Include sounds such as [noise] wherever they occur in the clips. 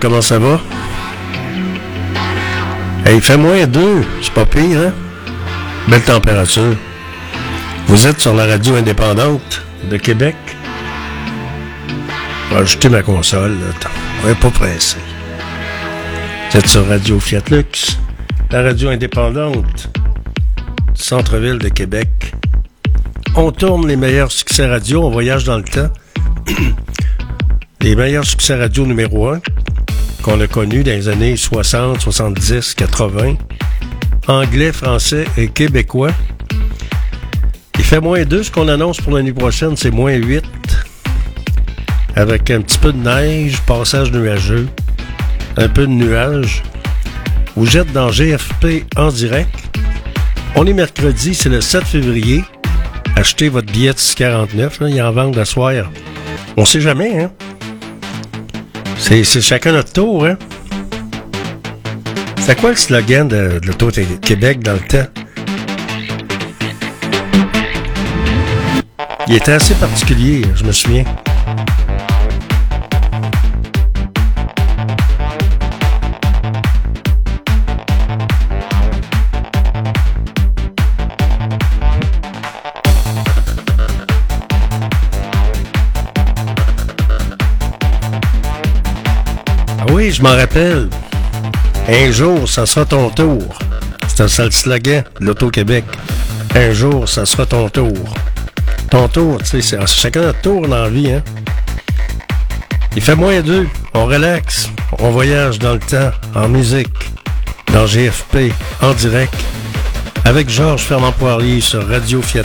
comment ça va? Hey, fait moins deux, c'est pas pire, hein? Belle température. Vous êtes sur la radio indépendante de Québec? Je ajouter ma console, là. On est pas pressé. Vous êtes sur Radio Fiat Lux, la radio indépendante centre-ville de Québec. On tourne les meilleurs succès radio, on voyage dans le temps. [clears throat] les meilleurs succès radio numéro un qu'on a connus dans les années 60, 70, 80. Anglais, français et québécois. Il fait moins 2. Ce qu'on annonce pour l'année prochaine, c'est moins 8. Avec un petit peu de neige, passage nuageux, un peu de nuages. Vous êtes dans GFP en direct. On est mercredi, c'est le 7 février. Achetez votre billet de 649. Là, il en vente la soirée. On sait jamais, hein? C'est, chacun notre tour, hein? C'est quoi le slogan de, de l'Auto-Québec dans le temps? Il était assez particulier, je me souviens. Oui, je m'en rappelle. Un jour, ça sera ton tour. C'est ça le slogan l'Auto-Québec. Un jour, ça sera ton tour. Ton tour, tu sais, c'est chacun notre tour dans la vie, hein. Il fait moins deux. On relaxe. On voyage dans le temps, en musique, dans GFP, en direct, avec Georges Fernand Poirier sur Radio Fiat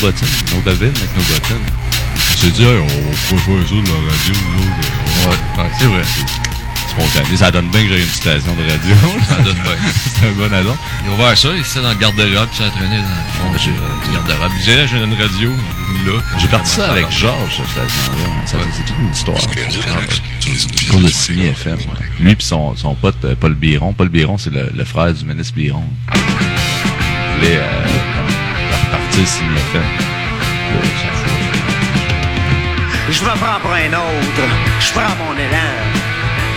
bottines, nos avec dit, on peut faire ça de la radio, c'est vrai. Spontané. Ça donne bien que j'ai une station de radio. [laughs] c'est un bon addon. Ils ont ouvert ça, ici, dans le garde-robe, ça a traîné dans le fond garde-robe. J'ai j'ai une radio. J'ai parti ça avec Georges, cette station-là. C'est toute une histoire. Le signé FM. Lui pis son, pote, euh, Paul Biron. Paul Biron, c'est le, frère du ministre Biron. Je me prends pour un autre, je prends mon élan,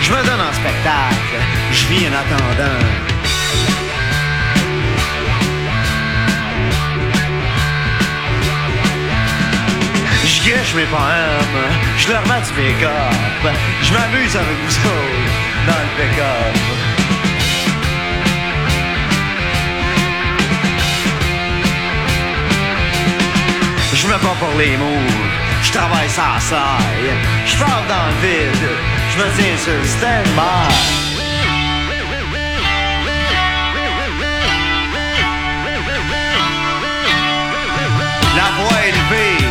je me donne en spectacle, je vis en attendant. Je gâche mes poèmes, je leur mets du pick-up, je m'amuse avec vous autres dans le pick-up. Je me bats pour les mots, je travaille sans saille, je parle dans le vide, je me tiens sur le stand-by. La voix élevée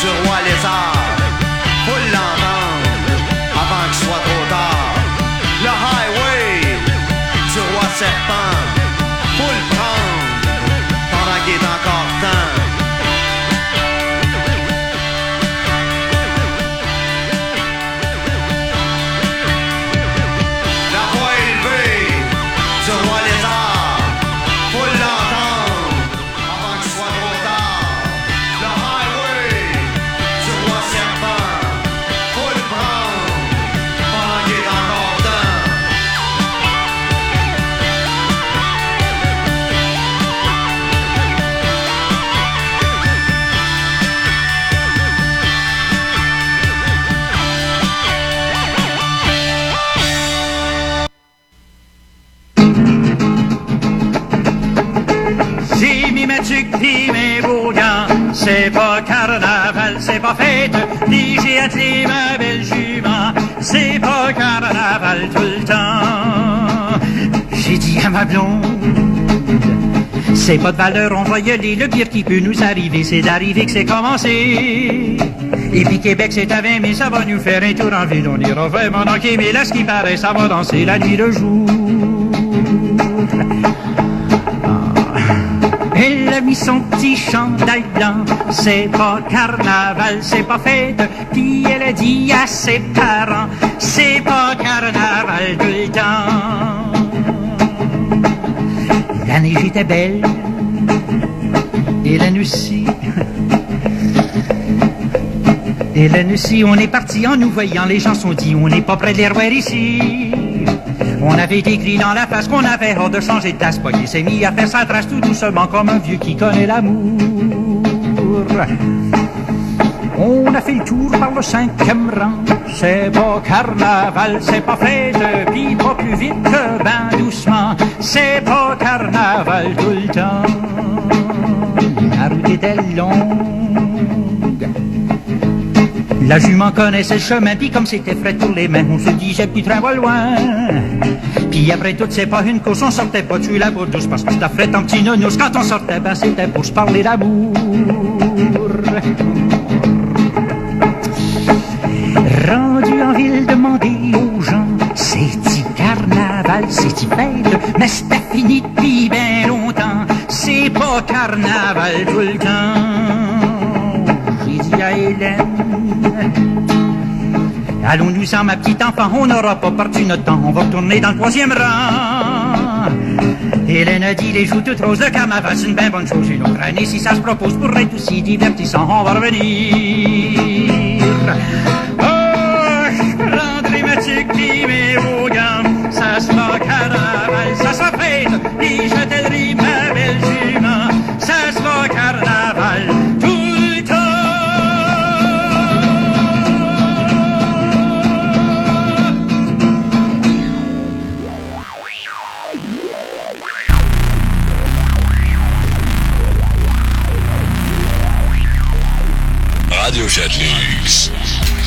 du roi lézard, c'est pas fête, ni j'ai attelé ma belle jument, c'est pas carnaval tout le temps. J'ai dit à ma blonde, c'est pas de valeur, on va y aller, le pire qui peut nous arriver, c'est d'arriver que c'est commencé. Et puis Québec c'est à 20 mais ça va nous faire un tour en ville, on ira vraiment dans mais là ce qui paraît, ça va danser la nuit le jour. Son petit chandail blanc, c'est pas carnaval, c'est pas fête. Puis elle a dit à ses parents, c'est pas carnaval tout le temps. La neige était belle, et la nuit aussi. [laughs] Et la nuit on est parti en nous voyant, les gens sont dit, on n'est pas près de ici. On avait écrit dans la face qu'on avait hors de changer de tasse. S'est mis à faire sa trace tout doucement comme un vieux qui connaît l'amour. On a fait le tour par le cinquième rang. C'est pas carnaval, c'est pas fête, puis pas plus vite que ben doucement. C'est pas carnaval tout le temps. La route était longue. La jument connaissait le chemin, puis comme c'était frais pour les mains, on se disait plus train va loin. Puis après tout, c'est pas une course, on sortait pas tuer la douce, parce que c'était frais en petit nounours. Quand on sortait, ben c'était pour se parler d'amour. Rendu en ville, demander aux gens, c'est-tu carnaval, c'est-tu fête, mais c'était fini depuis bien longtemps. C'est pas carnaval tout le temps. J'ai dit à Hélène, Allons-nous en ma petite enfant, on n'aura pas perdu notre temps, on va retourner dans le troisième rang. Hélène a dit les joues toutes roses, le carnaval c'est une bien bonne chose. Une autre année, si ça se propose, pour être aussi divertissant, on va revenir. Oh, je prendrai ma tique mes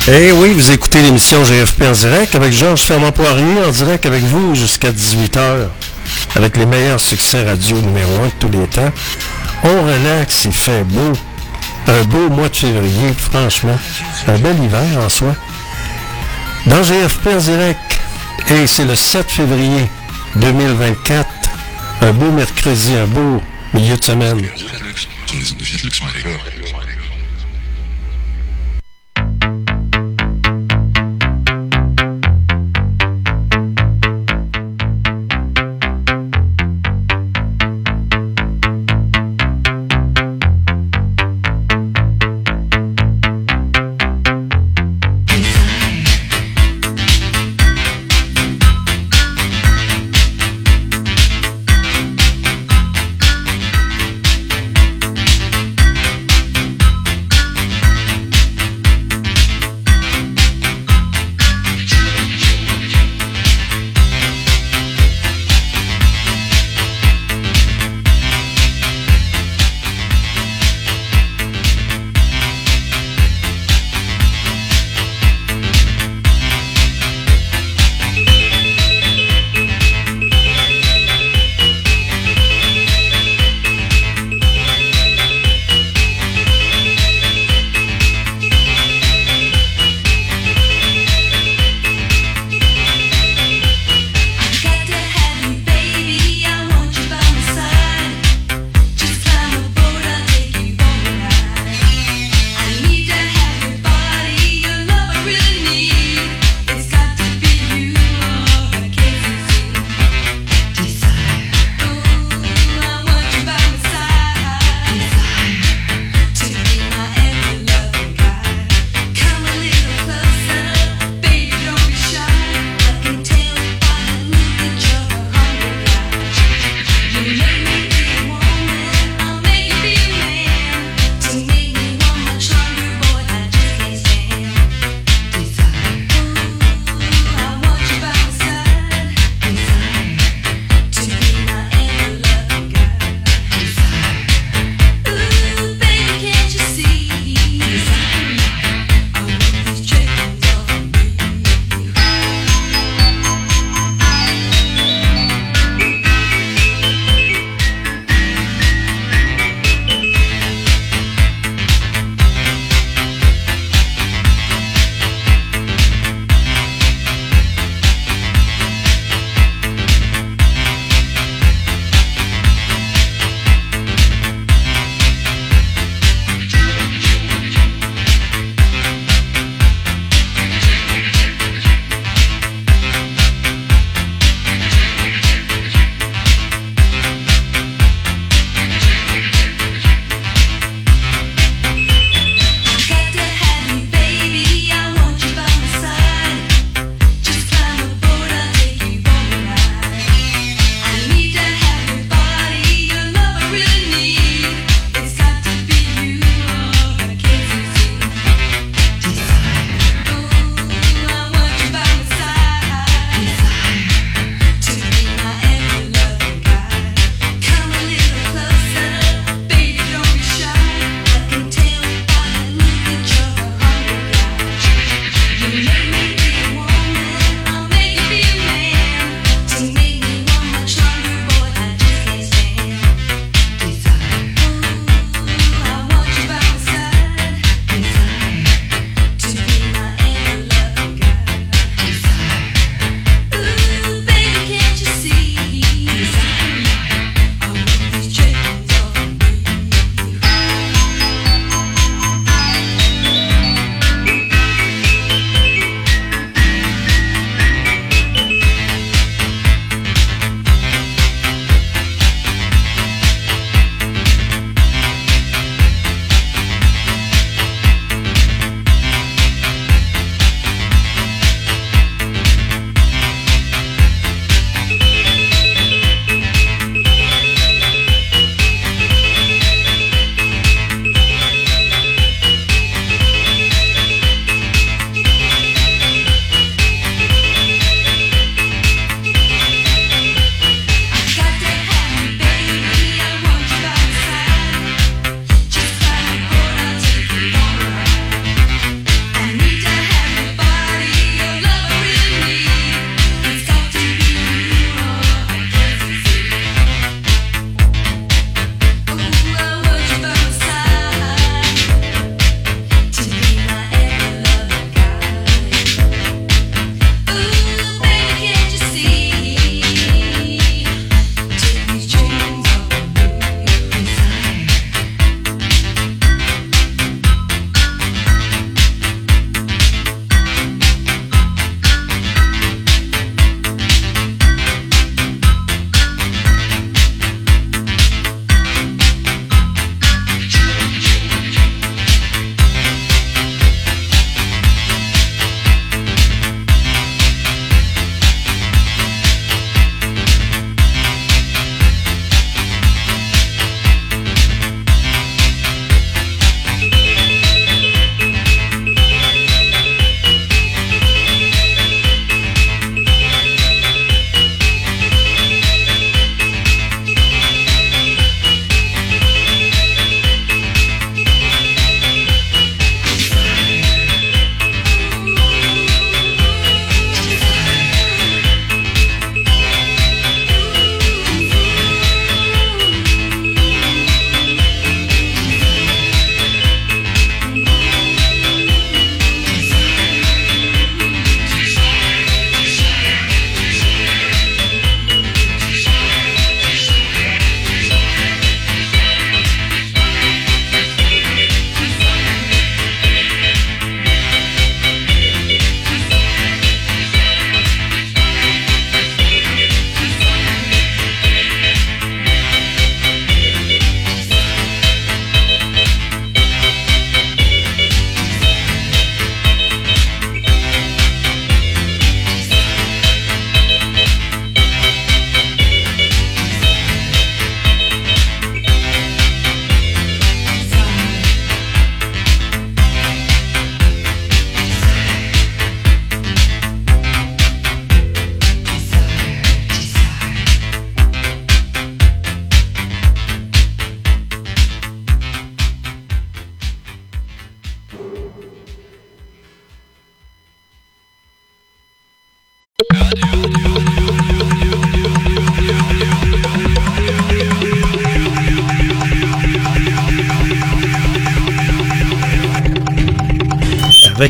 Eh oui, vous écoutez l'émission GFP en direct avec Georges Fermant Poirier en direct avec vous jusqu'à 18h avec les meilleurs succès radio numéro 1 de tous les temps. On relaxe, il fait beau. Un beau mois de février, franchement. Un bel hiver en soi. Dans GFP en direct, et c'est le 7 février 2024, un beau mercredi, un beau milieu de semaine.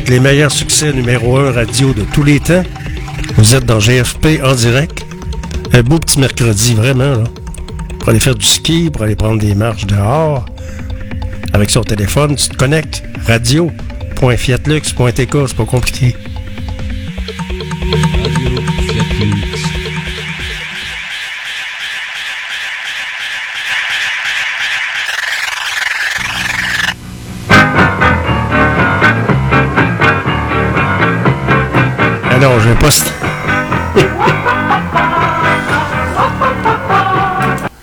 Avec les meilleurs succès numéro 1 radio de tous les temps, vous êtes dans GFP en direct. Un beau petit mercredi, vraiment. Pour aller faire du ski, pour aller prendre des marches dehors. Avec son téléphone, tu te connectes. Radio.fiatlux.tk, c'est pas compliqué. Je vais pas...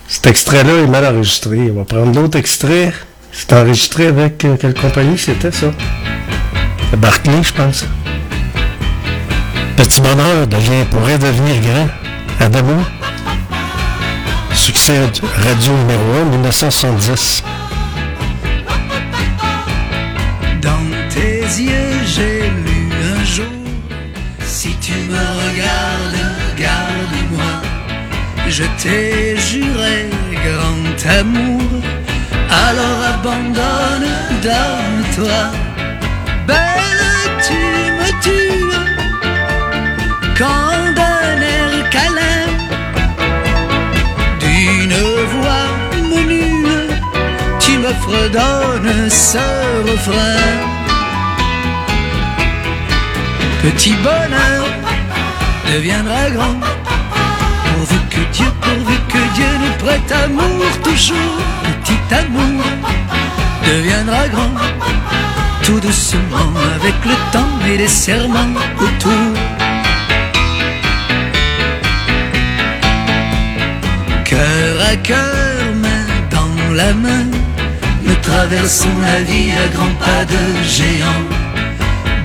Cet extrait-là est mal enregistré. On va prendre d'autres extraits. C'est enregistré avec euh, quelle compagnie c'était ça? Barclay, je pense. Petit bonheur devient, pourrait devenir grand. Adamo. Succès radio numéro 1, 1970. Dans tes yeux, Je t'ai juré grand amour, alors abandonne, donne-toi. Belle, tu me tues quand d'un air câlin, d'une voix menue, tu me fredonnes ce refrain. Petit bonheur deviendra grand, Dieu, pourvu que Dieu nous prête amour toujours. Petit amour deviendra grand, tout doucement avec le temps et les serments autour. Cœur à cœur, main dans la main, nous traversons la vie à grands pas de géant.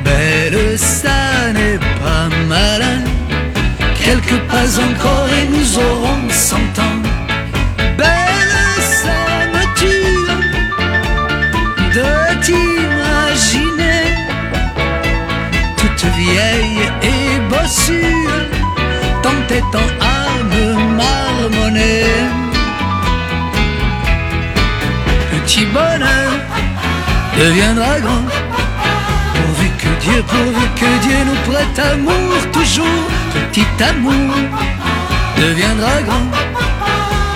Belle, ça n'est pas malin. Quelques pas encore et nous aurons cent ans. Belle, tue de t'imaginer toute vieille et bossue, tant et tant à me marmonner. Petit bonheur deviendra grand. Dieu, pourvu que Dieu nous prête amour toujours, petit amour deviendra grand.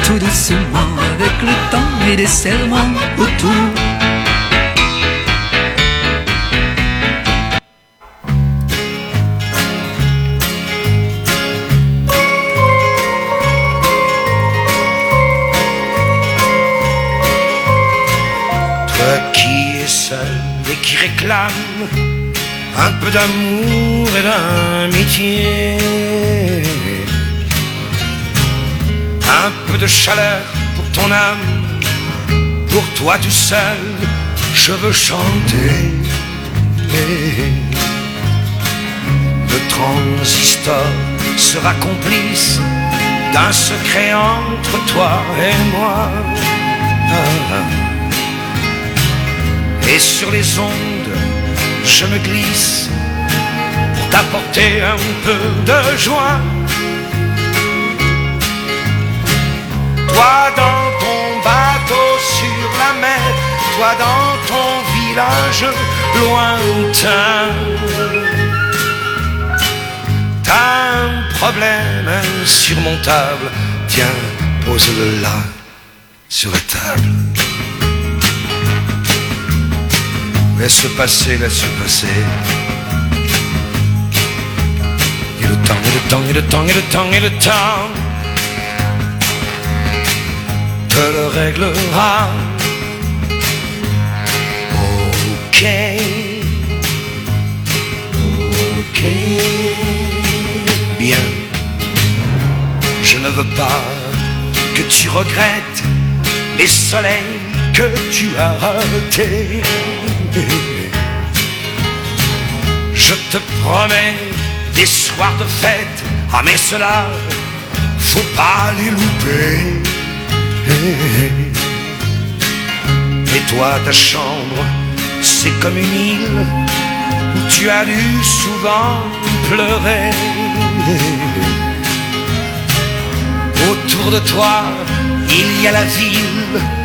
Tout doucement avec le temps et des serments autour. Toi qui es seul et qui réclame un peu d'amour et d'amitié, un peu de chaleur pour ton âme, pour toi tout seul, je veux chanter. Le transistor sera complice d'un secret entre toi et moi. Et sur les ondes, je me glisse pour t'apporter un peu de joie. Toi dans ton bateau sur la mer, toi dans ton village lointain. T'as un problème insurmontable, tiens, pose-le là, sur la table. Laisse passer, laisse passer. Et le temps, et le temps, et le temps, et le temps, et le temps te le réglera. Ok, ok, bien. Je ne veux pas que tu regrettes les soleils que tu as ratés. Je te promets des soirs de fête, ah mais cela, faut pas les louper. Et toi, ta chambre, c'est comme une île où tu as dû souvent pleurer. Autour de toi, il y a la ville.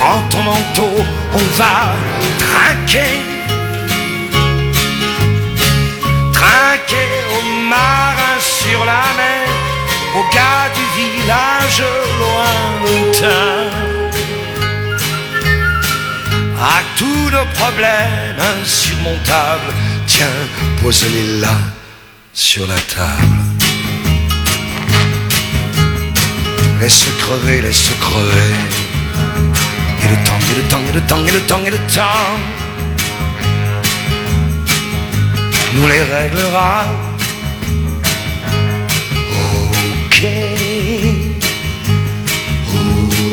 Prends ton manteau, on va trinquer. Trinquer aux marins sur la mer, aux gars du village lointain. À tous nos problèmes insurmontables, tiens, pose-les là sur la table. Laisse crever, laisse crever. Et le temps, et le temps, et le temps, et le temps, et le temps nous les réglera. Ok,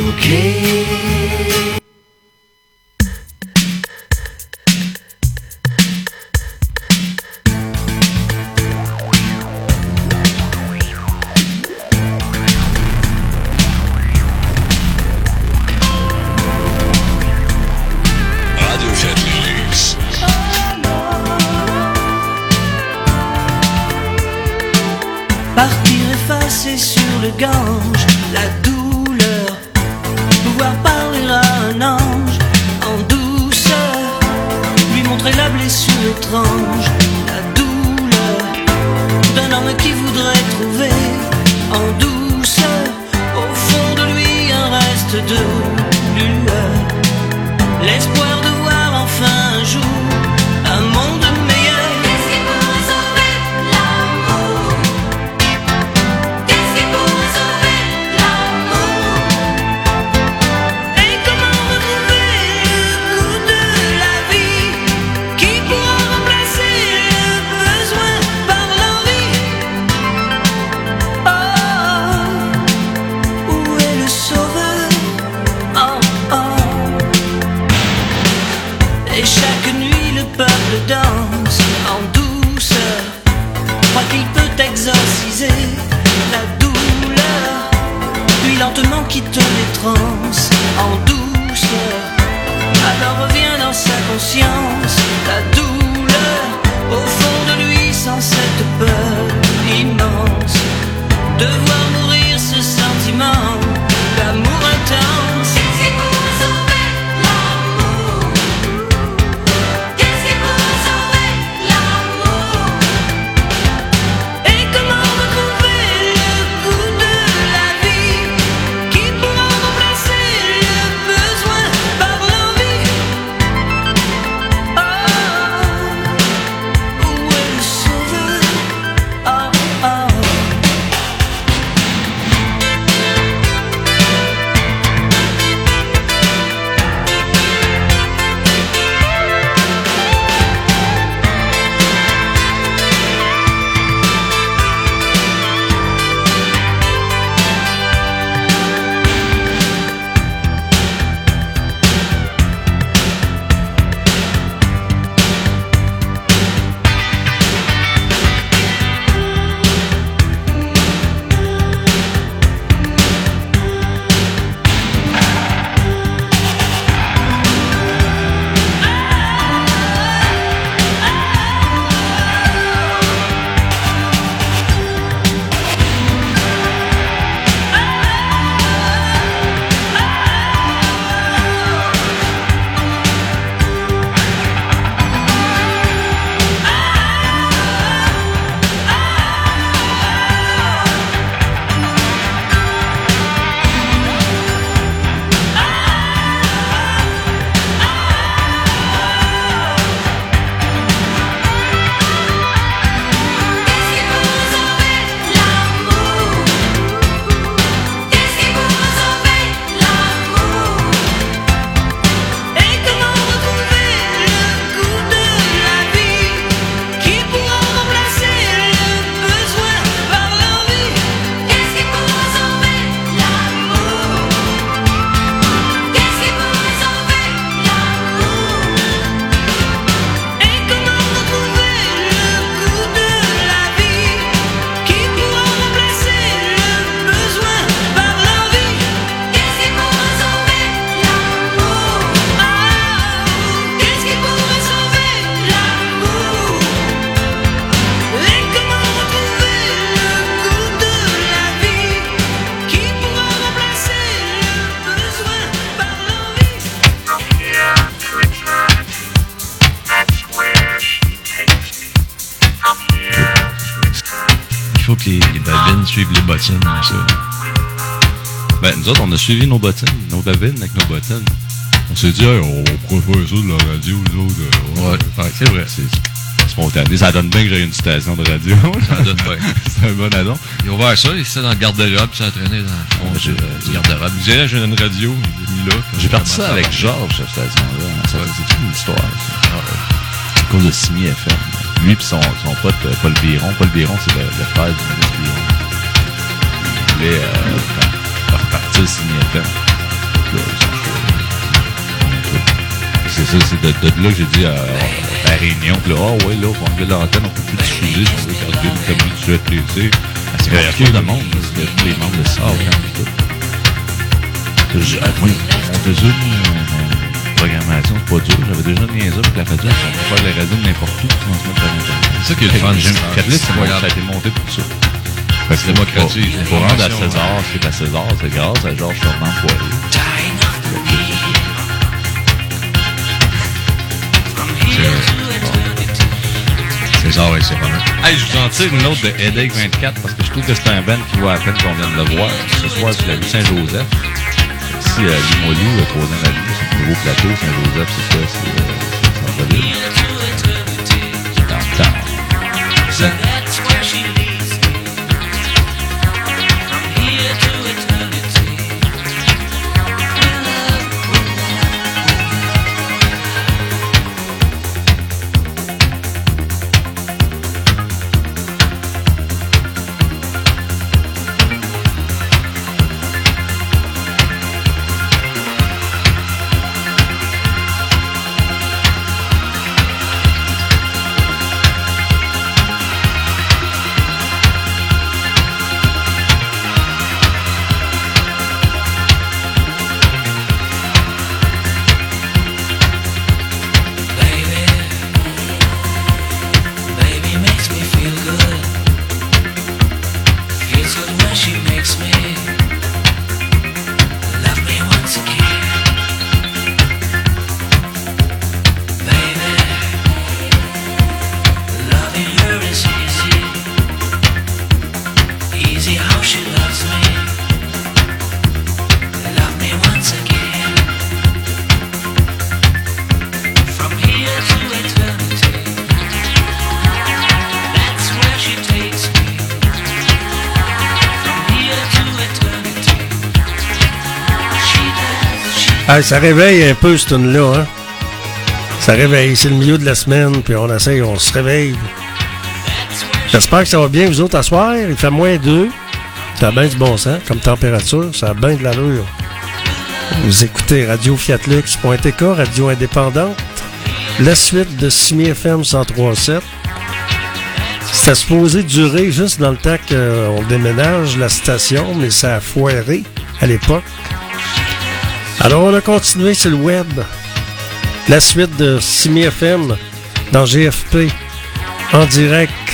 ok. Effacer sur le gange. La douleur, pouvoir parler à un ange. En douceur, lui montrer la blessure étrange, 有，我是。Suivi nos bottines, nos babines avec nos bottines. On s'est dit, hey, on faire ça de la radio, nous autres. euh, Ouais, ouais c'est vrai. C'est spontané. Ça donne bien que j'ai une station de radio. Ça donne bien. [laughs] c'est un bon addon. Ils ont ouvert ça, ils étaient dans le garde-robe, puis s'entraînaient dans le fond j'ai- du, garde-robe. Ils disaient, j'ai une radio, mis là. J'ai parti ça avec? Georges, cette station-là. Ça, C'est toute une histoire, ça. À cause de Simi FM. Lui et son, son pote euh, Paul Biron. Paul Biron, c'est le, frère du Biron. Il voulait euh, repartir sont chauds. C'est ça, c'est de, de là que j'ai dit à, à la réunion, puis là, ah ouais, là, on enlever l'antenne, on peut plus diffuser, on veut garder une commune du plaisir. C'est compliqué de monde, là, c'est tous les membres de et tout. Je- ah, oui, on faisait une, programmation, c'est pas dur. J'avais déjà niaisé avec la radio, on peut faire les radios de n'importe où, transmettre par Internet. C'est ça qui est le fun. J'aime- incroyable. ça a été monté pour ça. Parce que Démocratise pour, pour rendre à César, ce qui est à César, c'est grâce à Georges Fernand Poirier. César et c'est pas mal. Hey, je vous en tire une autre de Headache 24 parce que je trouve que c'est un band qui vaut à peine qu'on vient de le voir. Ce soir, sur la rue Saint-Joseph. Ici, à Limoilou, le troisième avenue, c'est le nouveau plateau. Saint-Joseph, c'est ça, c'est euh, c'est centre-ville. C'est downtown. Easy ça réveille un peu cette tune-là, hein? Ça réveille. C'est le milieu de la semaine, puis on essaye, on se réveille. J'espère que ça va bien, vous autres, à soir. Il fait moins 2. Ça a bien du bon sens comme température. Ça a bien de l'allure. Vous écoutez Radio Fiatlux.tk, radio indépendante. La suite de Simi FM 103.7. C'était supposé durer juste dans le temps qu'on déménage la station, mais ça a foiré à l'époque. Alors, on a continué sur le web. La suite de Simi FM dans GFP en direct.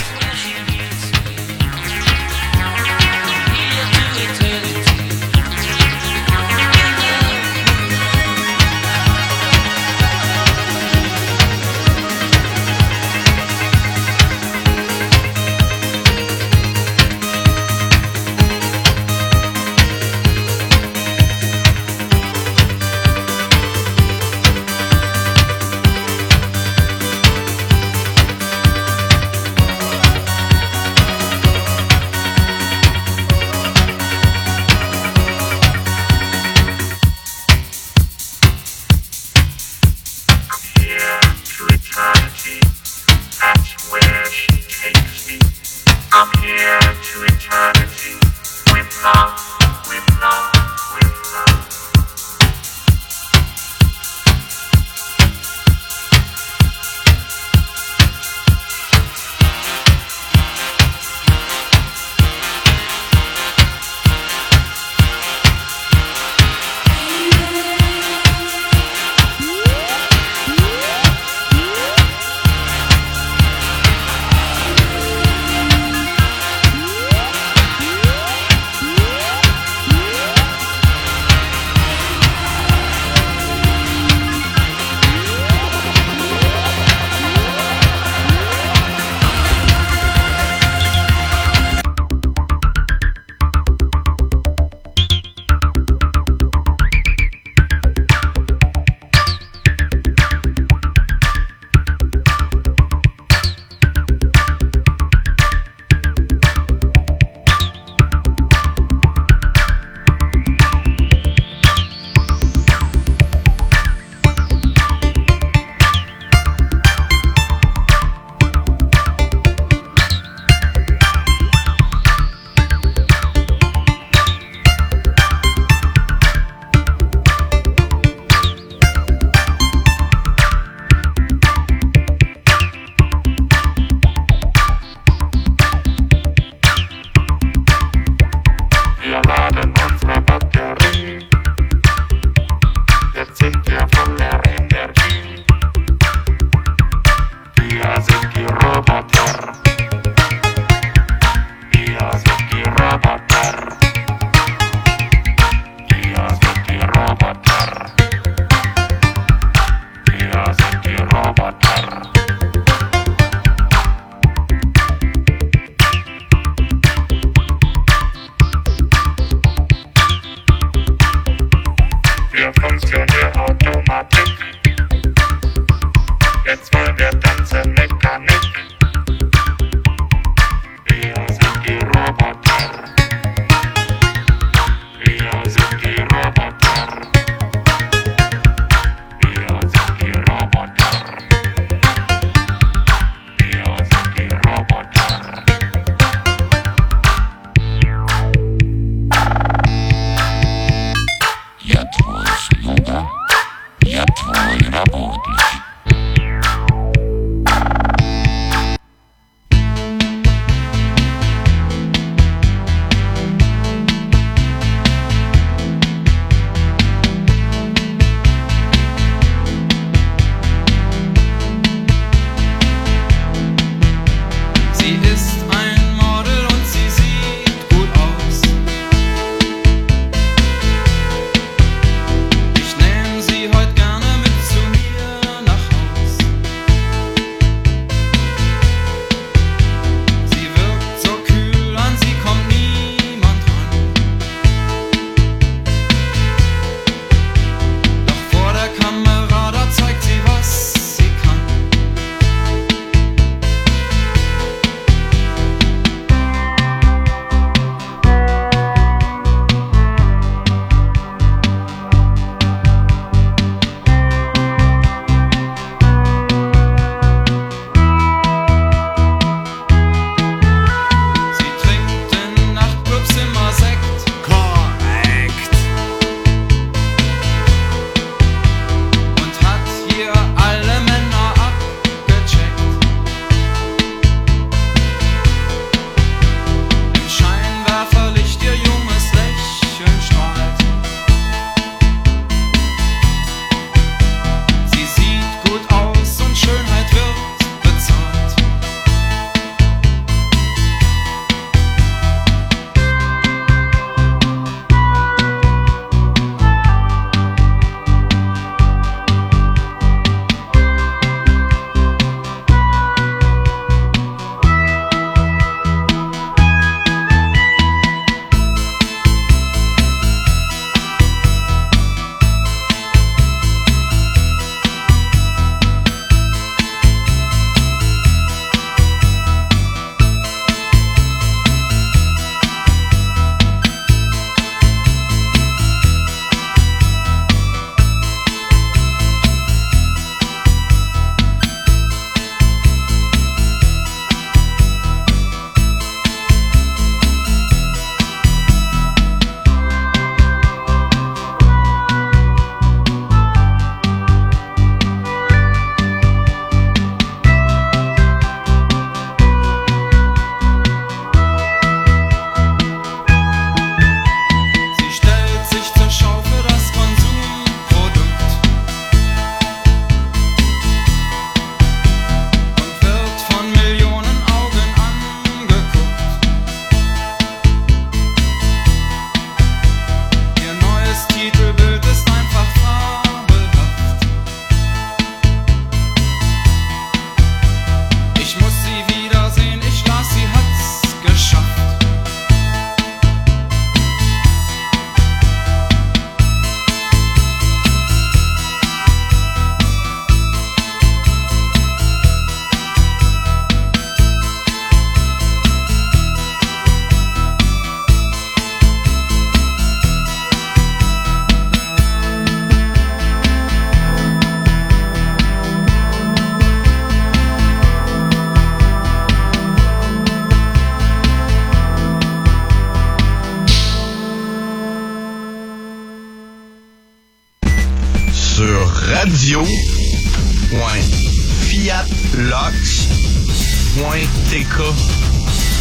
radio.fiatlox.tk.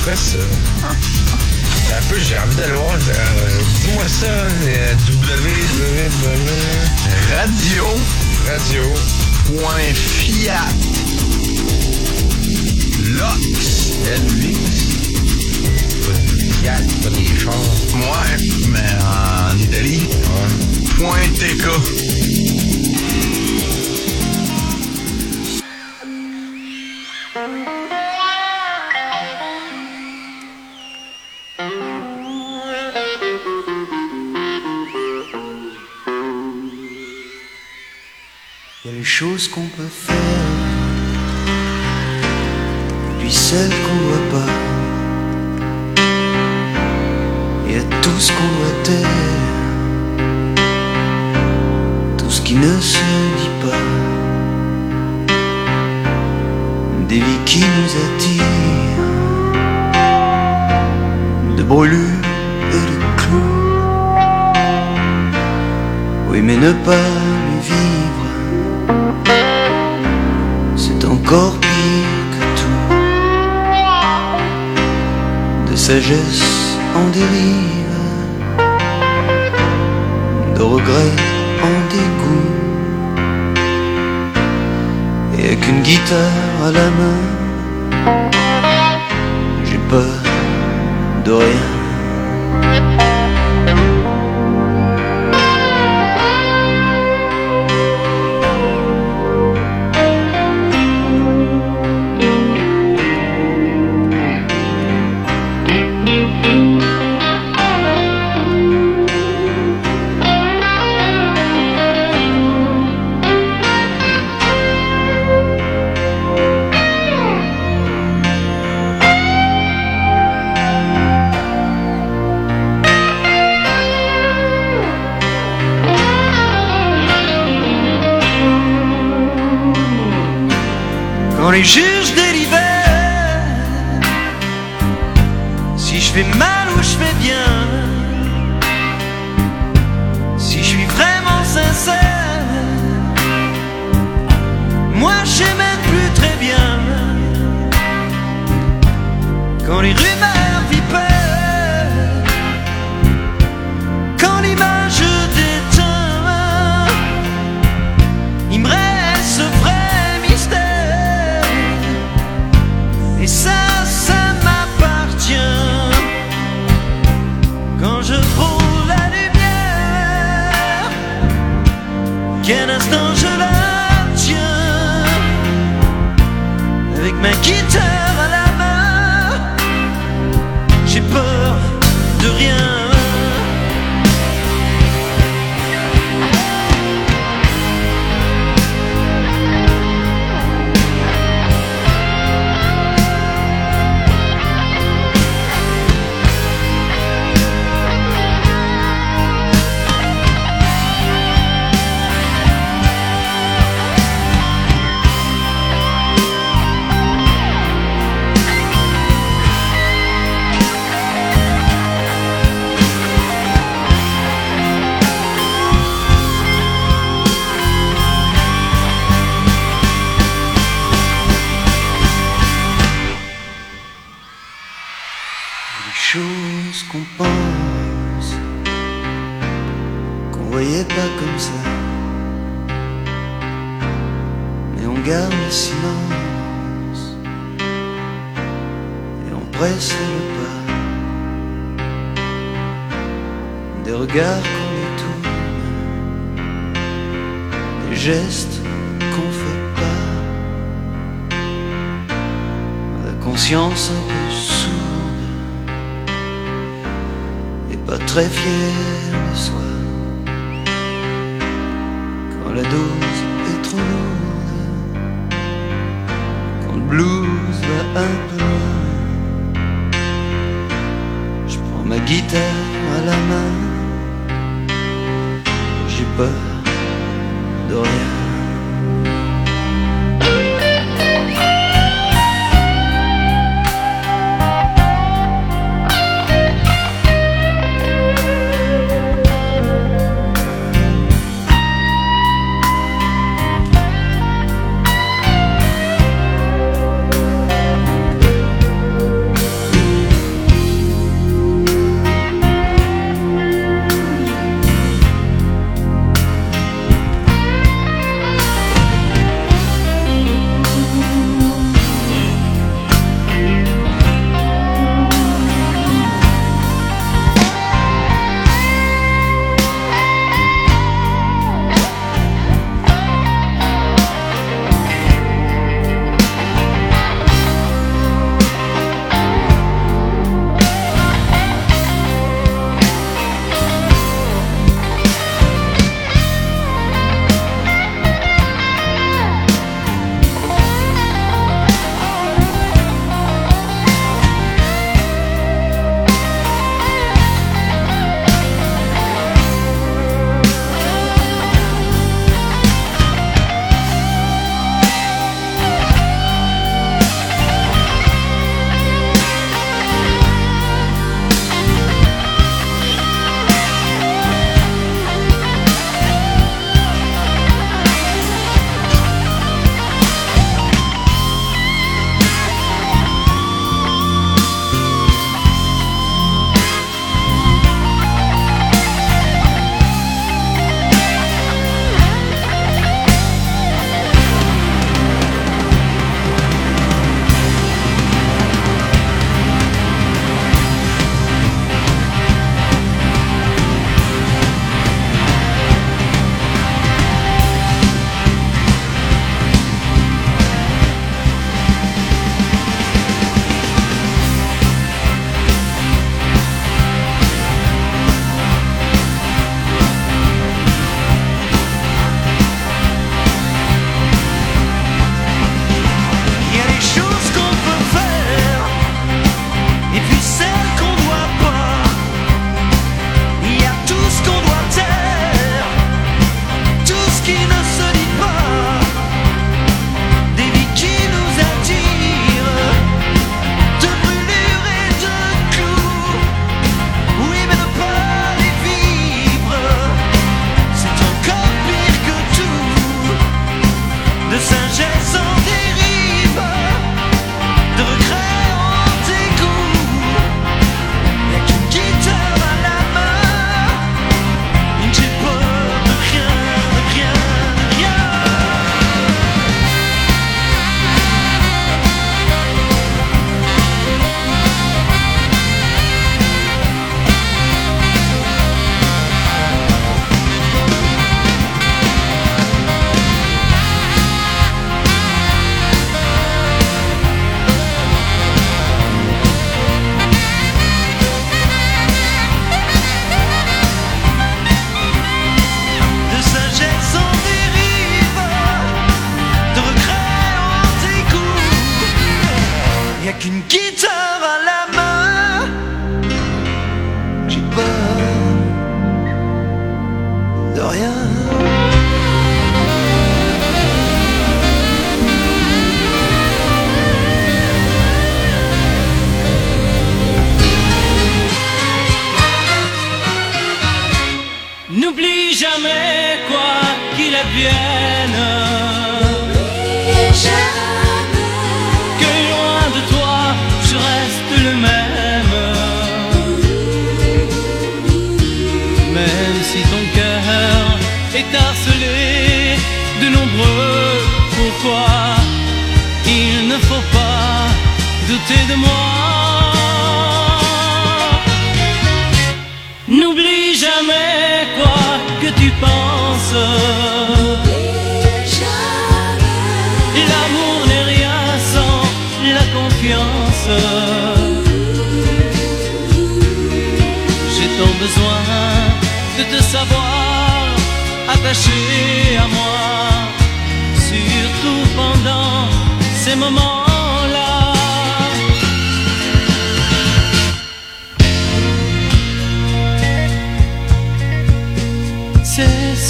Quoi ça? Un peu, j'ai envie d'aller voir. euh, Dis-moi ça, euh, www. Radio. Radio. Point Fiat. Lox. L-U-X. Fiat, pas des chars. Ouais, mais en Italie. Ouais. Point TK. Qu'on peut faire, puis celles qu'on doit pas. Y a tout ce qu'on doit taire, tout ce qui ne se dit pas. Des vies qui nous attirent, de brûlures et de clous. Oui, mais ne pas sagesse en dérive, de regret en dégoût. Et avec une guitare à la main, j'ai peur de rien.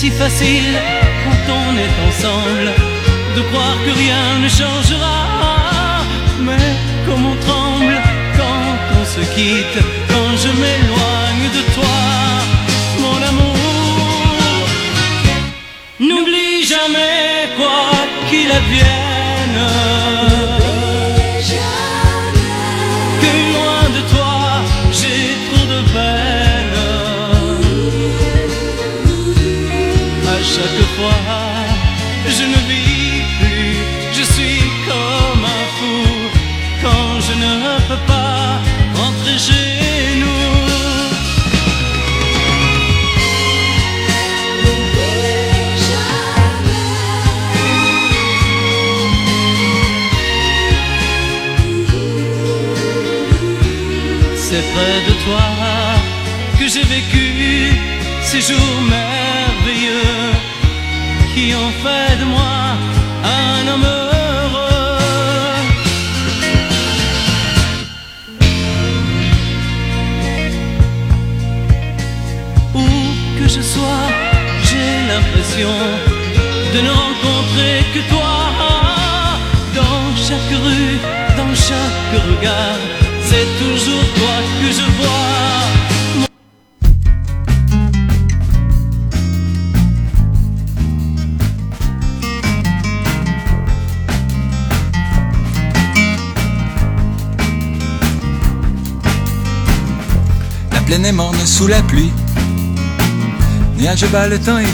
Si facile quand on est ensemble de croire que rien ne changera. Mais comme on tremble quand on se quitte, quand je m'éloigne chaque fois, je ne vis plus, je suis comme un fou. Quand je ne peux pas rentrer chez nous. C'est près de toi que j'ai vécu ces jours merveilleux qui ont fait de moi un homme heureux. Où que je sois, j'ai l'impression de ne rencontrer que toi. Dans chaque rue, dans chaque regard, c'est toujours toi que je vois. Sous la pluie. Nuage bas, le temps est.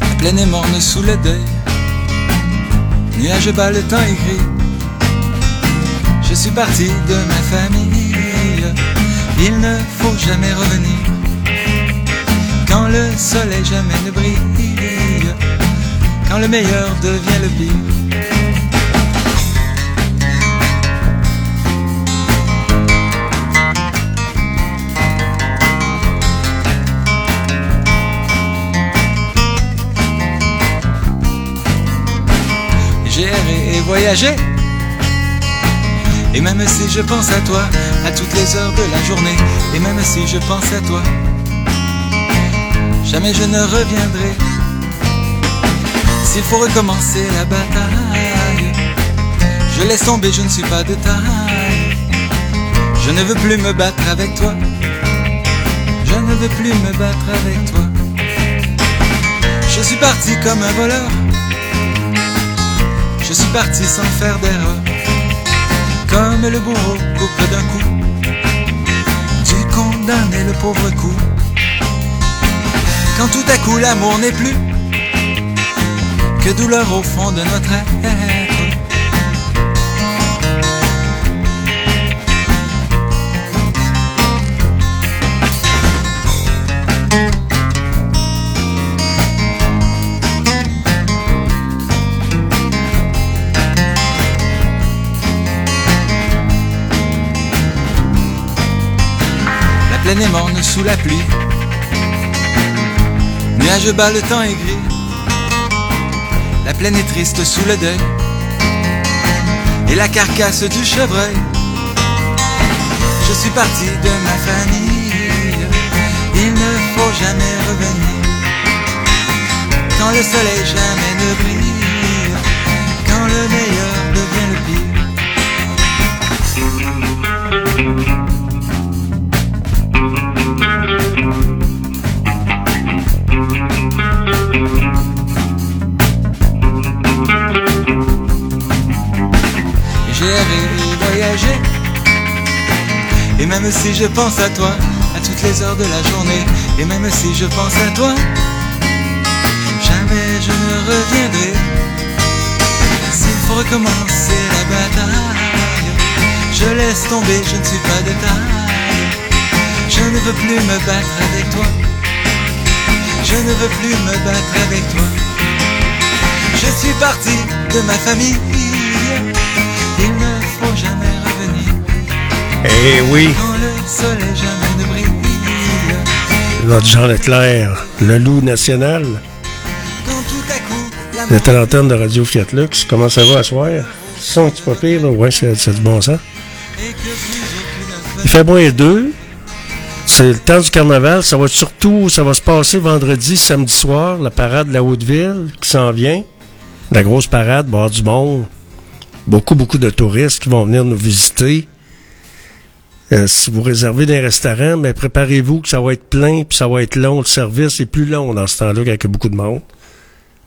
La plaine est morne sous le deuil. Nuage bas, le temps est. Je suis parti de ma famille. Il ne faut jamais revenir. Quand le soleil jamais ne brille. Quand le meilleur devient le pire. Et même si je pense à toi, à toutes les heures de la journée, et même si je pense à toi, jamais je ne reviendrai. S'il faut recommencer la bataille, je laisse tomber, je ne suis pas de taille. Je ne veux plus me battre avec toi. Je ne veux plus me battre avec toi. Je suis parti comme un voleur. Je suis parti sans faire d'erreur. Comme le bourreau coupe d'un coup. Tu condamnes le pauvre coup. Quand tout à coup l'amour n'est plus que douleur au fond de notre être. Morne sous la pluie. Nuage bas, le temps est gris. La plaine est triste sous le deuil. Et la carcasse du chevreuil. Je suis parti de ma famille. Il ne faut jamais revenir. Quand le soleil jamais ne brille. Quand le meilleur devient le pire. J'ai arrivé voyager Et même si je pense à toi, à toutes les heures de la journée, et même si je pense à toi, jamais je ne reviendrai. S'il faut recommencer la bataille, je laisse tomber, je ne suis pas de taille. Je ne veux plus me battre avec toi. Je ne veux plus me battre avec toi. Je suis parti de ma famille. Il ne faut jamais revenir. Eh oui, Quand le soleil jamais ne brille. votre Jean Leclerc, le loup national. Vous êtes à l'antenne de Radio Fiat Lux. Comment ça va à soir? Son, c'est pas pire, là? Ouais, c'est c'est du bon sens. Il fait moins deux. C'est le temps du carnaval. Ça va surtout, ça va se passer vendredi, samedi soir, la parade de la Haute-Ville qui s'en vient. La grosse parade, bord du monde. Beaucoup, beaucoup de touristes qui vont venir nous visiter. Euh, si vous réservez des restaurants, mais préparez-vous que ça va être plein, puis ça va être long. Le service est plus long dans ce temps-là qu'avec beaucoup de monde.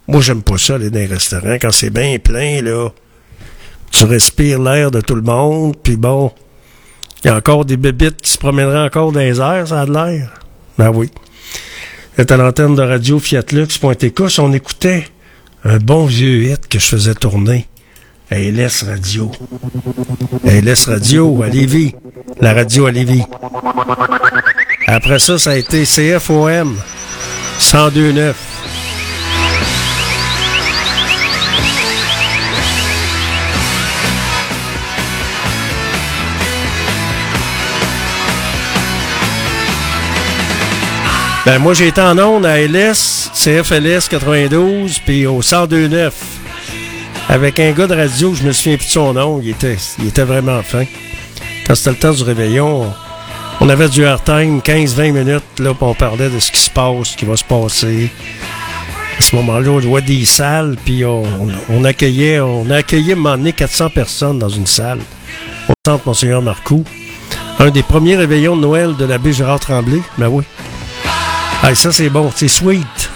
Moi, j'aime pas ça, aller dans les restaurants. Quand c'est bien plein, là, tu respires l'air de tout le monde, puis bon, il y a encore des bébites qui se promèneraient encore dans les airs, ça a de l'air. Ben oui. C'est à l'antenne de radio fiatlux.tk. On écoutait un bon vieux hit que je faisais tourner à LS Radio. À LS Radio, à Lévis. La radio à Lévis. Après ça, ça a été CFOM 1029. Ben, moi, j'ai été en onde à LS, CFLS 92, puis au 1029. Avec un gars de radio, je me souviens plus de son nom, il était, il était vraiment fin. Quand c'était le temps du réveillon, on, avait du airtime, 15-20 minutes, là, on parlait de ce qui se passe, ce qui va se passer. À ce moment-là, on voit des salles, puis on, on accueillait, on a accueilli donné 400 personnes dans une salle, au centre Monseigneur Marcoux. Un des premiers réveillons de Noël de l'abbé Gérard Tremblay, ben oui. Ah, ça, c'est bon. C'est sweet.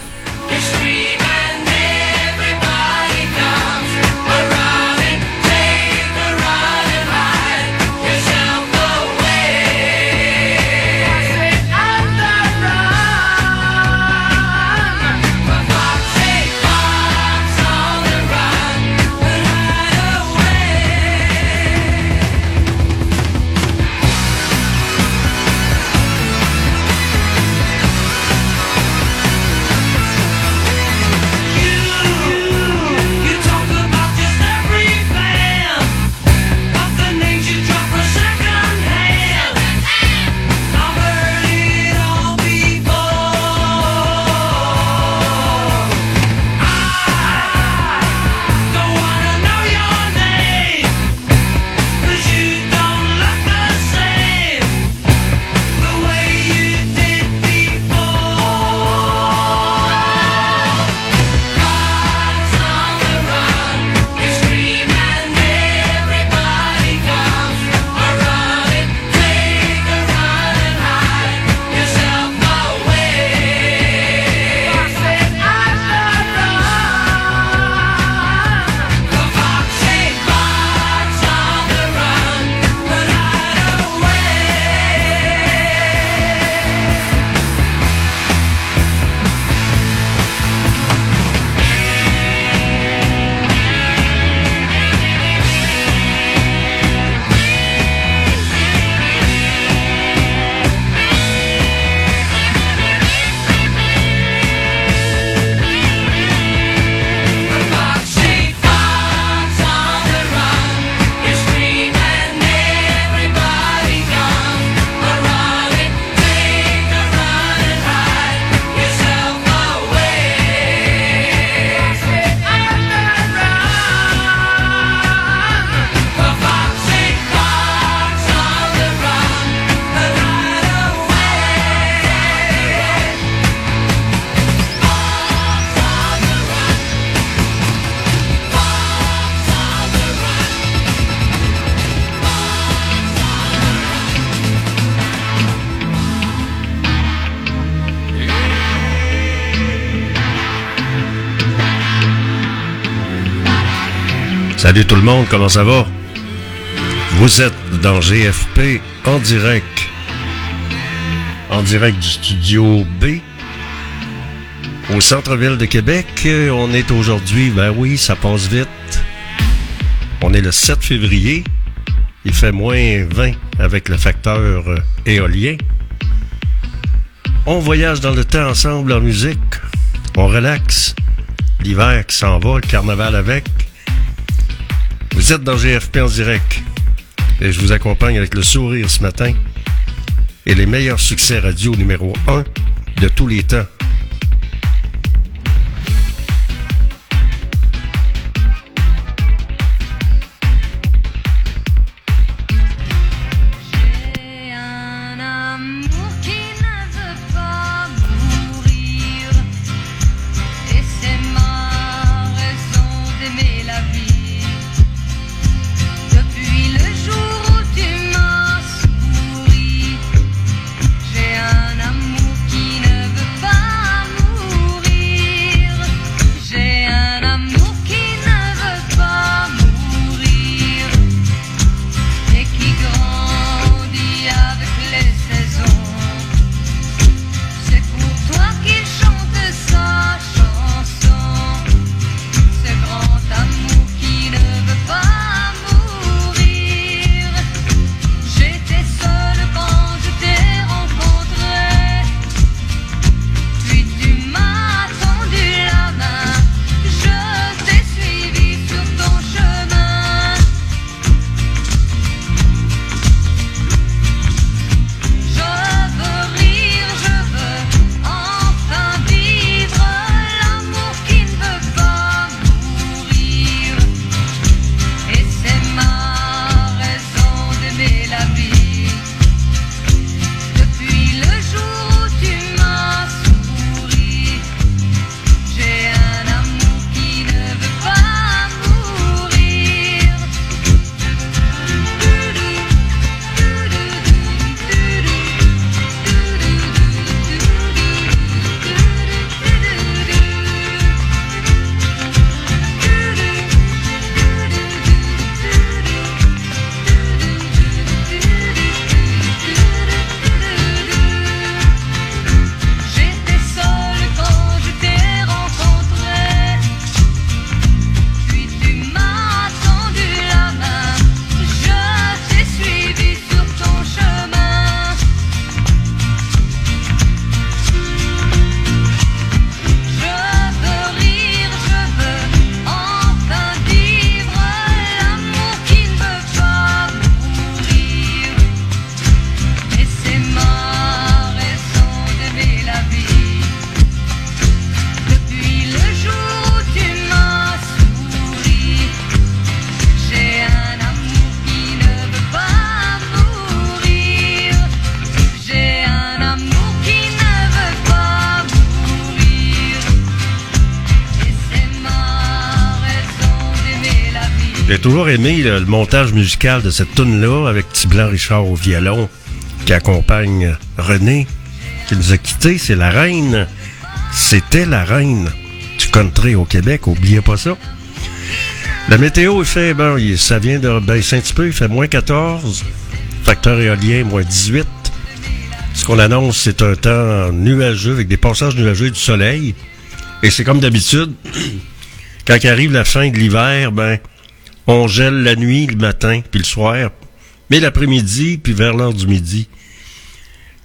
Salut tout le monde, comment ça va? Vous êtes dans GFP en direct. En direct du studio B. Au centre-ville de Québec. Euh, On est aujourd'hui, ben oui, ça passe vite. On est le 7 février. Il fait moins 20 avec le facteur euh, éolien. On voyage dans le temps ensemble en musique. On relaxe. L'hiver qui s'en va, le carnaval avec. Vous êtes dans GFP en direct. Et je vous accompagne avec le sourire ce matin. Et les meilleurs succès radio numéro 1 de tous les temps. Toujours aimé le, le montage musical de cette tune-là avec Petit Richard au violon qui accompagne René qui nous a quittés. C'est la reine. C'était la reine du country au Québec. Oubliez pas ça. La météo, il fait, il- ça vient de baisser un petit peu. Il fait moins 14. Facteur éolien, moins 18. Ce qu'on annonce, c'est un temps nuageux avec des passages nuageux du soleil. Et c'est comme d'habitude. [clears throat] Quand arrive la fin de l'hiver, ben, on gèle la nuit, le matin, puis le soir. Mais l'après-midi, puis vers l'heure du midi,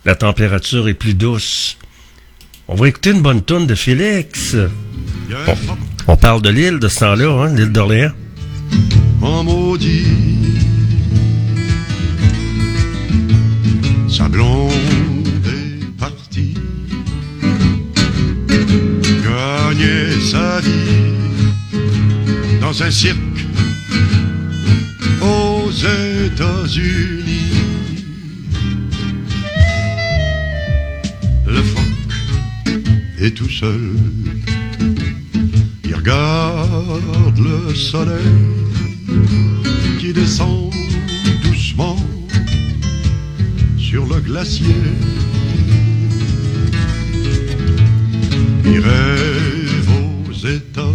la température est plus douce. On va écouter une bonne tonne de Félix. On, on parle de l'île de ce temps-là, hein, l'île d'Orléans. en maudit. Sa blonde est partie, gagner sa vie dans un cirque aux États-Unis. Le phoque est tout seul, il regarde le soleil qui descend doucement sur le glacier. Il rêve aux États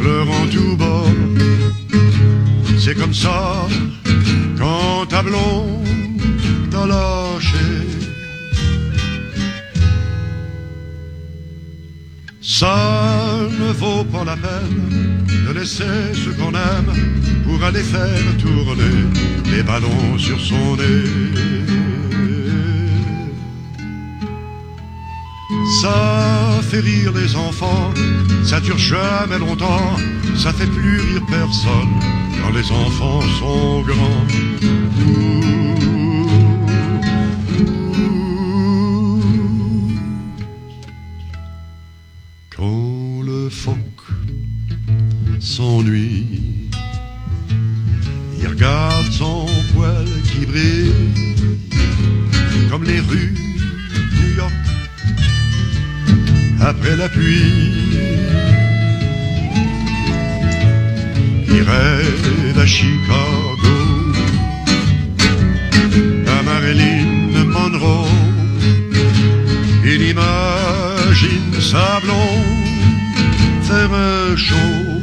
pleurant tout bas C'est comme ça quand ta blonde t'a lâché. Ça ne vaut pas la peine de laisser ce qu'on aime pour aller faire tourner les ballons sur son nez. Ça fait rire les enfants, ça dure jamais longtemps, ça fait plus rire personne quand les enfants sont grands. Quand le phoque s'ennuie, il regarde son poil qui brille comme les rues après la pluie. Il rêve à Chicago, à Marilyn Monroe. Il imagine sa blonde faire un show.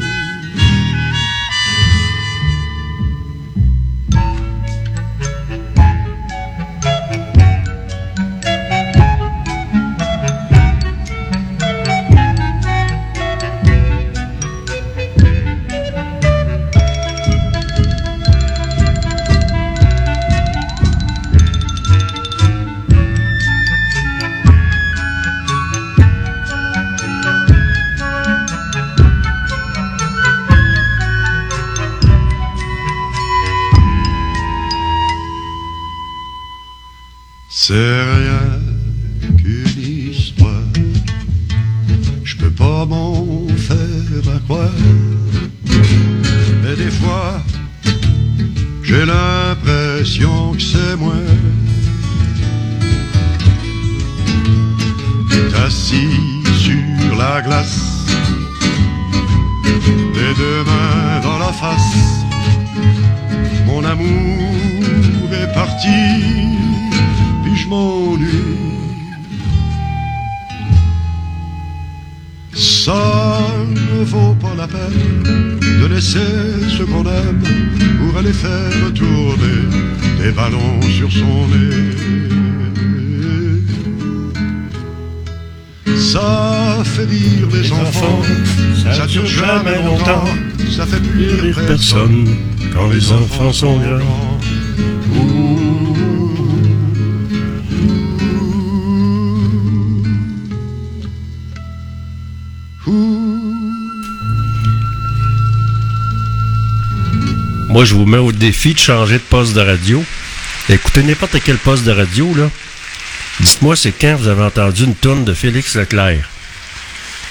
Les enfants sont grands. Moi, je vous mets au défi de changer de poste de radio. Écoutez n'importe quel poste de radio, là. Dites-moi, c'est quand vous avez entendu une tourne de Félix Leclerc?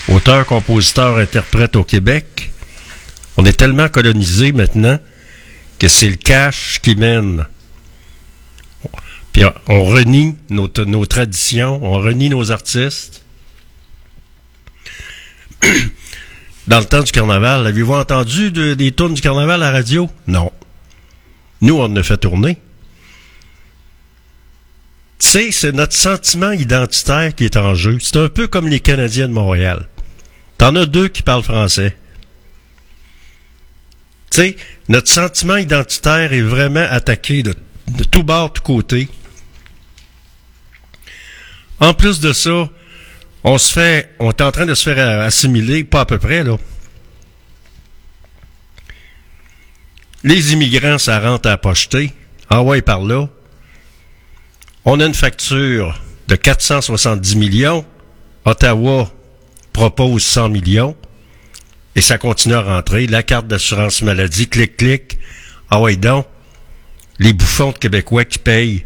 Auteur, compositeur, interprète au Québec. On est tellement colonisé maintenant que c'est le cash qui mène. Puis on renie nos, traditions, on renie nos artistes. [coughs] Dans le temps du carnaval, avez-vous entendu de- des tournes du carnaval à la radio? Non. Nous, on a fait tourner. Tu sais, c'est notre sentiment identitaire qui est en jeu. C'est un peu comme les Canadiens de Montréal. T'en as deux qui parlent français. Tu notre sentiment identitaire est vraiment attaqué de, de tout bord, tout côté. En plus de ça, on se fait, on est en train de se faire assimiler, pas à peu près, là. Les immigrants, ça rentre à pocheter. Ah ouais, par là. On a une facture de 470 millions. Ottawa propose 100 millions. Et ça continue à rentrer. La carte d'assurance maladie, clic, clic. Ah ouais, donc. Les bouffons de Québécois qui payent,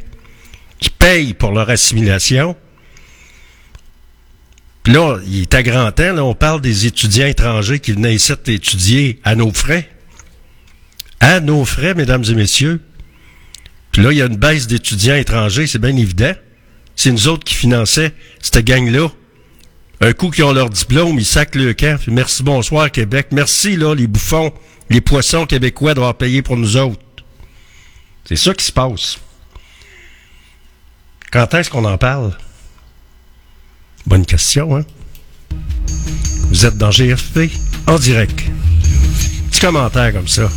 qui payent pour leur assimilation. Puis là, il est à grand temps, là, on parle des étudiants étrangers qui venaient ici étudier à nos frais. À nos frais, mesdames et messieurs. Puis là, il y a une baisse d'étudiants étrangers, c'est bien évident. C'est nous autres qui finançaient cette gang-là. Un coup qui ont leur diplôme, ils sacent le camp. Puis merci, bonsoir, Québec. Merci, là, les bouffons, les poissons québécois doivent payer pour nous autres. C'est ça qui se passe. Quand est-ce qu'on en parle? Bonne question, hein? Vous êtes dans GFP en direct. Petit commentaire comme ça.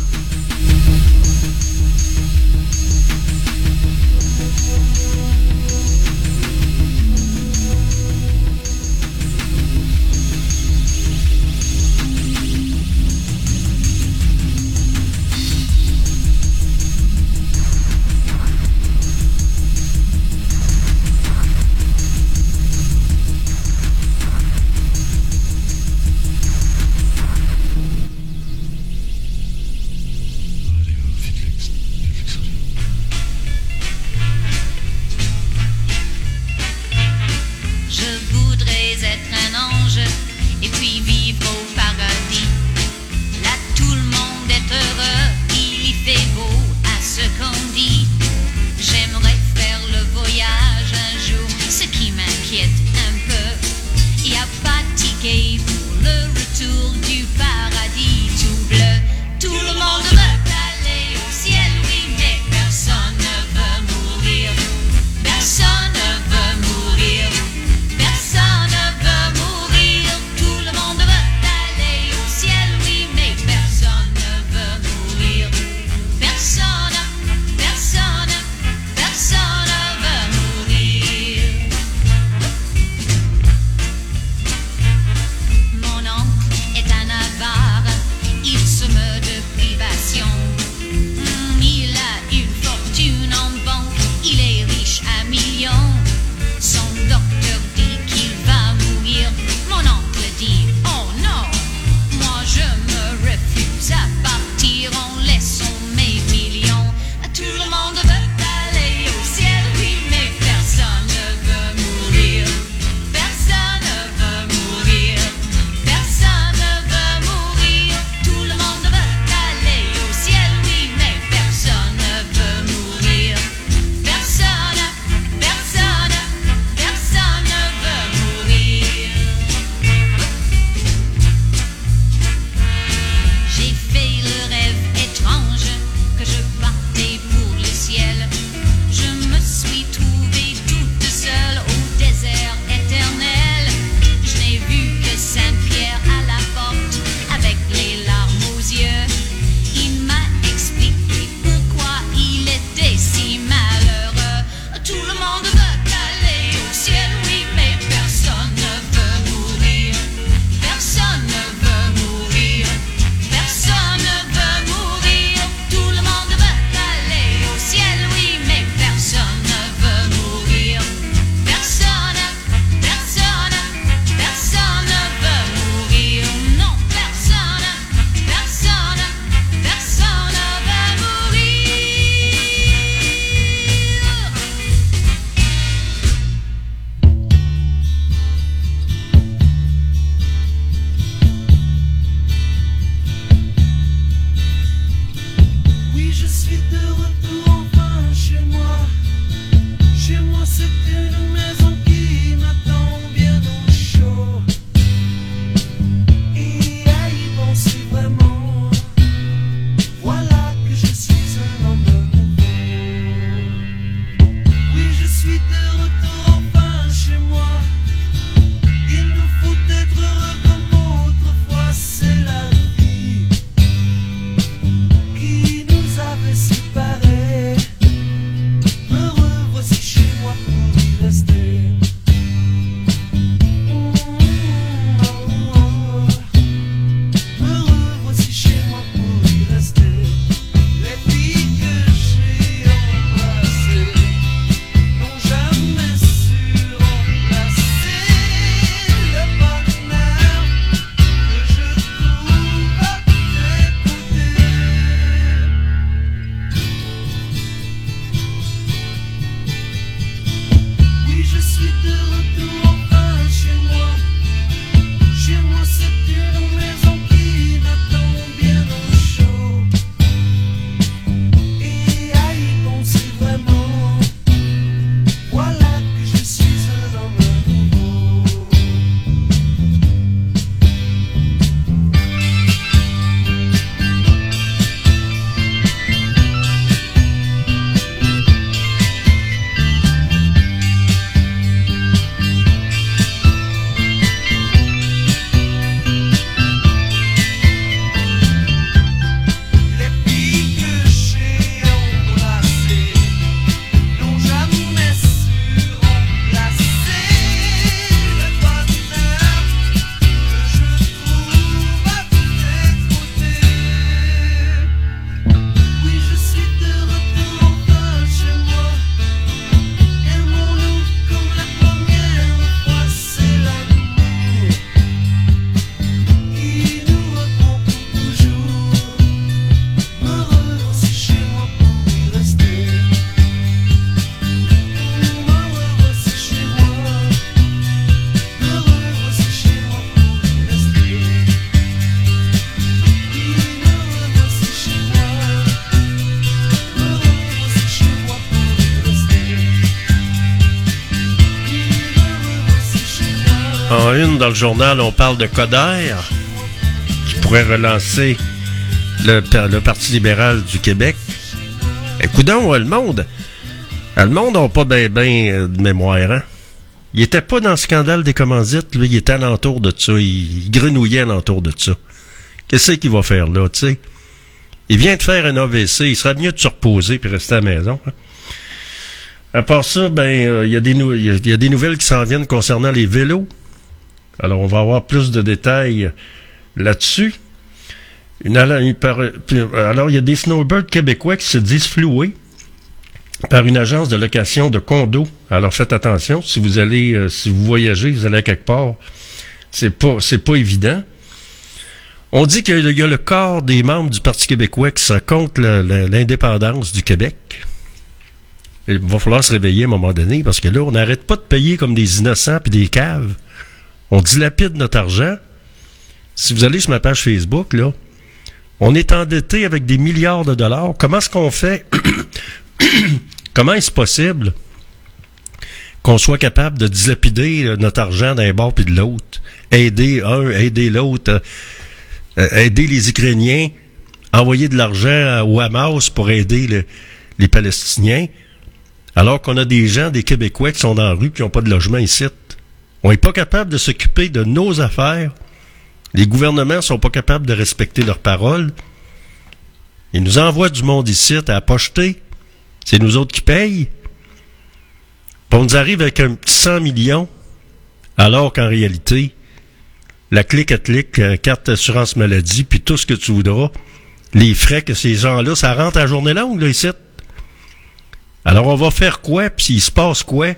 Dans le journal, on parle de Coder, qui pourrait relancer le, pa- le Parti libéral du Québec. Écoutons, le monde, le monde n'a pas bien ben, de mémoire, hein? Il était pas dans le scandale des commandites, lui, il était alentour de ça, il, il grenouillait alentour de ça. Qu'est-ce qu'il va faire là, tu sais? Il vient de faire un AVC, il serait mieux de se reposer puis rester à la maison. hein. À part ça, ben, euh, il y a des nouvelles qui s'en viennent concernant les vélos. Alors, on va avoir plus de détails là-dessus. Euh, alors, il y a des snowbirds québécois qui se disent floués par une agence de location de condos. Alors, faites attention. Si vous allez, euh, si vous voyagez, vous allez à quelque part, c'est pas, c'est pas évident. On dit qu'il y a le corps des membres du Parti québécois qui sont contre l'indépendance du Québec. Il va falloir se réveiller à un moment donné parce que là, on n'arrête pas de payer comme des innocents puis des caves. On dilapide notre argent. Si vous allez sur ma page Facebook, là, on est endetté avec des milliards de dollars. Comment est-ce qu'on fait? [coughs] Comment est-ce possible qu'on soit capable de dilapider euh, notre argent d'un bord puis de l'autre? Aider un, aider l'autre, euh, euh, aider les Ukrainiens, envoyer de l'argent au Hamas pour aider le- les Palestiniens, alors qu'on a des gens, des Québécois qui sont dans la rue qui n'ont pas de logement ici. On n'est pas capable de s'occuper de nos affaires. Les gouvernements sont pas capables de respecter leurs paroles. Ils nous envoient du monde ici à pocheter. C'est nous autres qui payent. On nous arrive avec un petit 100 millions, alors qu'en réalité, la clique à clic, euh, carte d'assurance maladie, puis tout ce que tu voudras, les frais que ces gens-là, ça rentre à journée longue, là, ici. Alors on va faire quoi, puis il se passe quoi?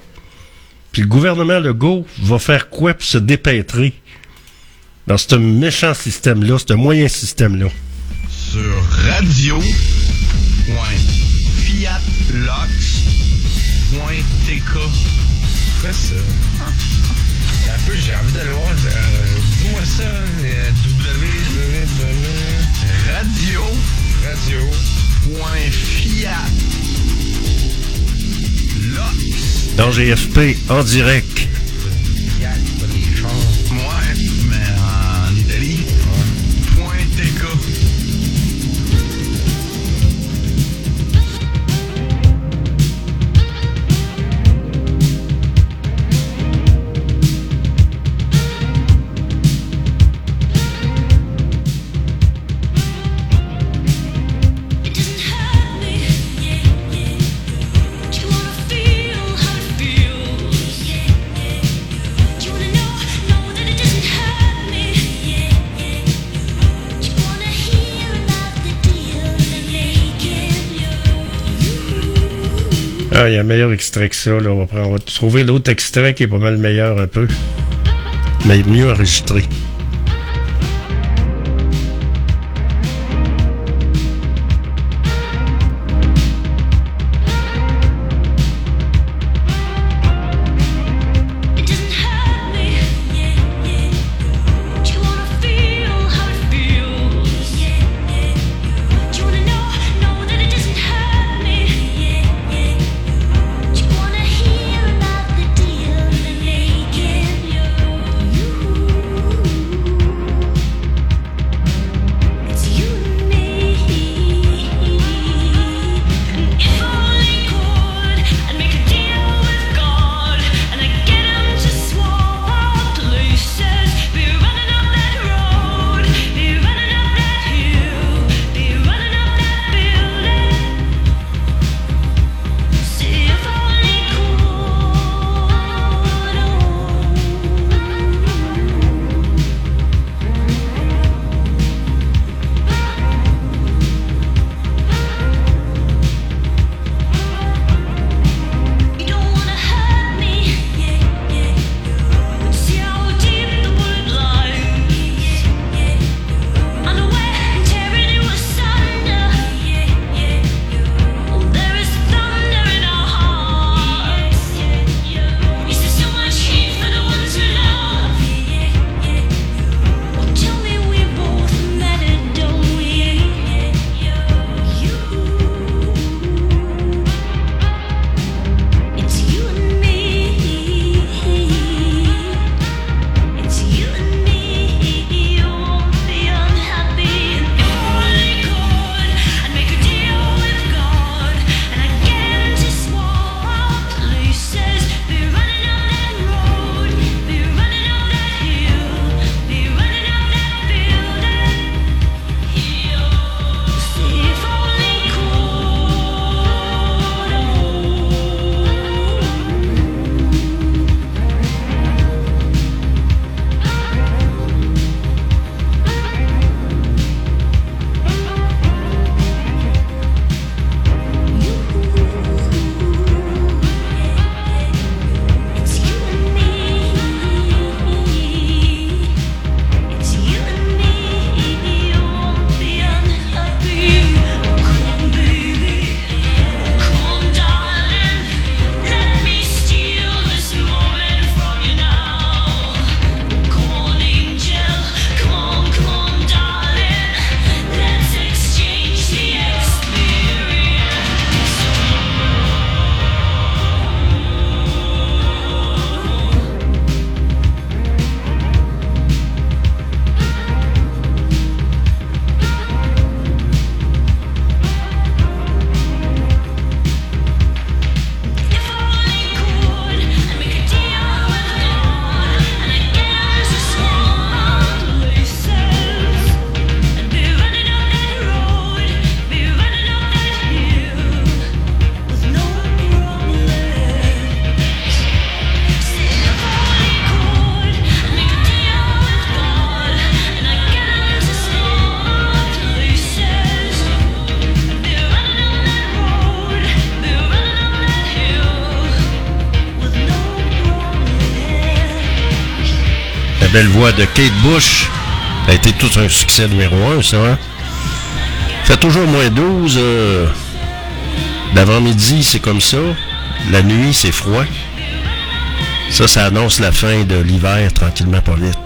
Puis le gouvernement Legault va faire quoi pour se dépêtrer dans ce méchant système-là, ce moyen système-là? sur radio. Fiatlox.tk. Fais ça? Dans GFP, en direct. Ah, il y a un meilleur extrait que ça. Là. On, va prendre- on va trouver l'autre extrait qui est pas mal meilleur un peu. Mais mieux enregistré. Belle voix de Kate Bush. A été tout un succès numéro un, ça. Hein? Fait toujours moins 12. euh, L'avant-midi, c'est comme ça. La nuit, c'est froid. Ça, ça annonce la fin de l'hiver tranquillement pas vite.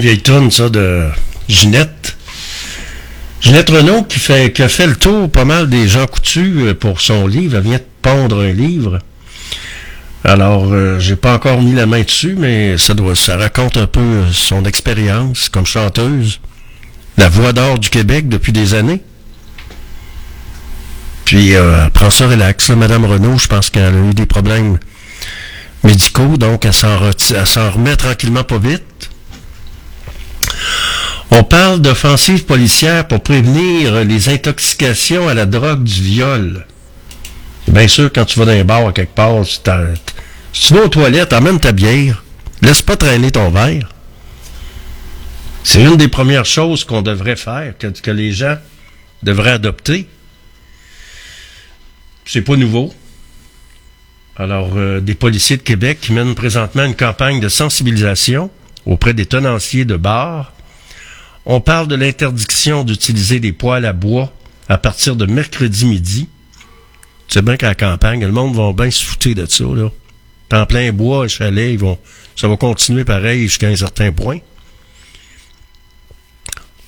Bonne vieille tonne, ça, de Ginette. Ginette Renault qui, fait, qui a fait le tour pas mal des gens coutus euh, pour son livre. Elle vient de pondre un livre. Alors, euh, j'ai pas encore mis la main dessus, mais ça doit, ça raconte un peu euh, son expérience comme chanteuse. La voix d'or du Québec depuis des années. Puis, euh, elle ça relax. Madame Renault, je pense qu'elle a eu des problèmes médicaux, donc elle s'en remet tranquillement pas vite. On parle d'offensive policière pour prévenir les intoxications à la drogue du viol. Bien sûr, quand tu vas dans un bar à quelque part, si, tu vas aux toilettes, emmène ta bière. Laisse pas traîner ton verre. C'est une des premières choses qu'on devrait faire, que, que les gens devraient adopter. C'est pas nouveau. Alors, euh, des policiers de Québec qui mènent présentement une campagne de sensibilisation auprès des tenanciers de bars. On parle de l'interdiction d'utiliser des poêles à bois à partir de mercredi midi. Tu sais bien qu'à la campagne, le monde va bien se fouter de ça, là. En plein bois, chalet, ils ça va continuer pareil jusqu'à un certain point.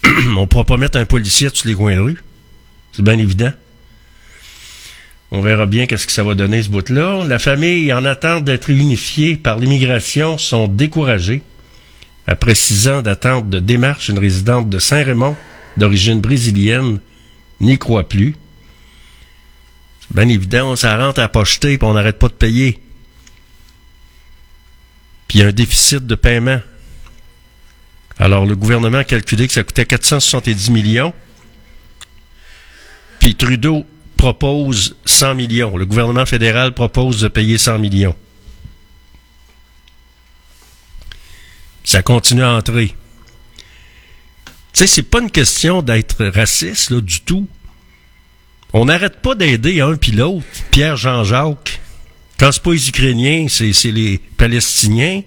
[clears throat] On pourra pas mettre un policier sur les coins de rue. C'est bien évident. On verra bien qu'est-ce que ça va donner ce bout-là. La famille, en attente d'être unifiée par l'immigration, sont découragés. Après six ans d'attente de démarche, une résidente de Saint-Raymond, d'origine brésilienne, n'y croit plus. C'est bien évident, ça rentre à pocheter puis on n'arrête pas de payer. Puis il y a un déficit de paiement. Alors le gouvernement a calculé que ça coûtait 470 millions. Puis Trudeau propose 100 millions. Le gouvernement fédéral propose de payer 100 millions. Ça continue à entrer. Tu sais, c'est pas une question d'être raciste, là, du tout. On n'arrête pas d'aider un puis l'autre. Pierre Jean-Jacques. Quand c'est pas les Ukrainiens, c'est, c'est les Palestiniens.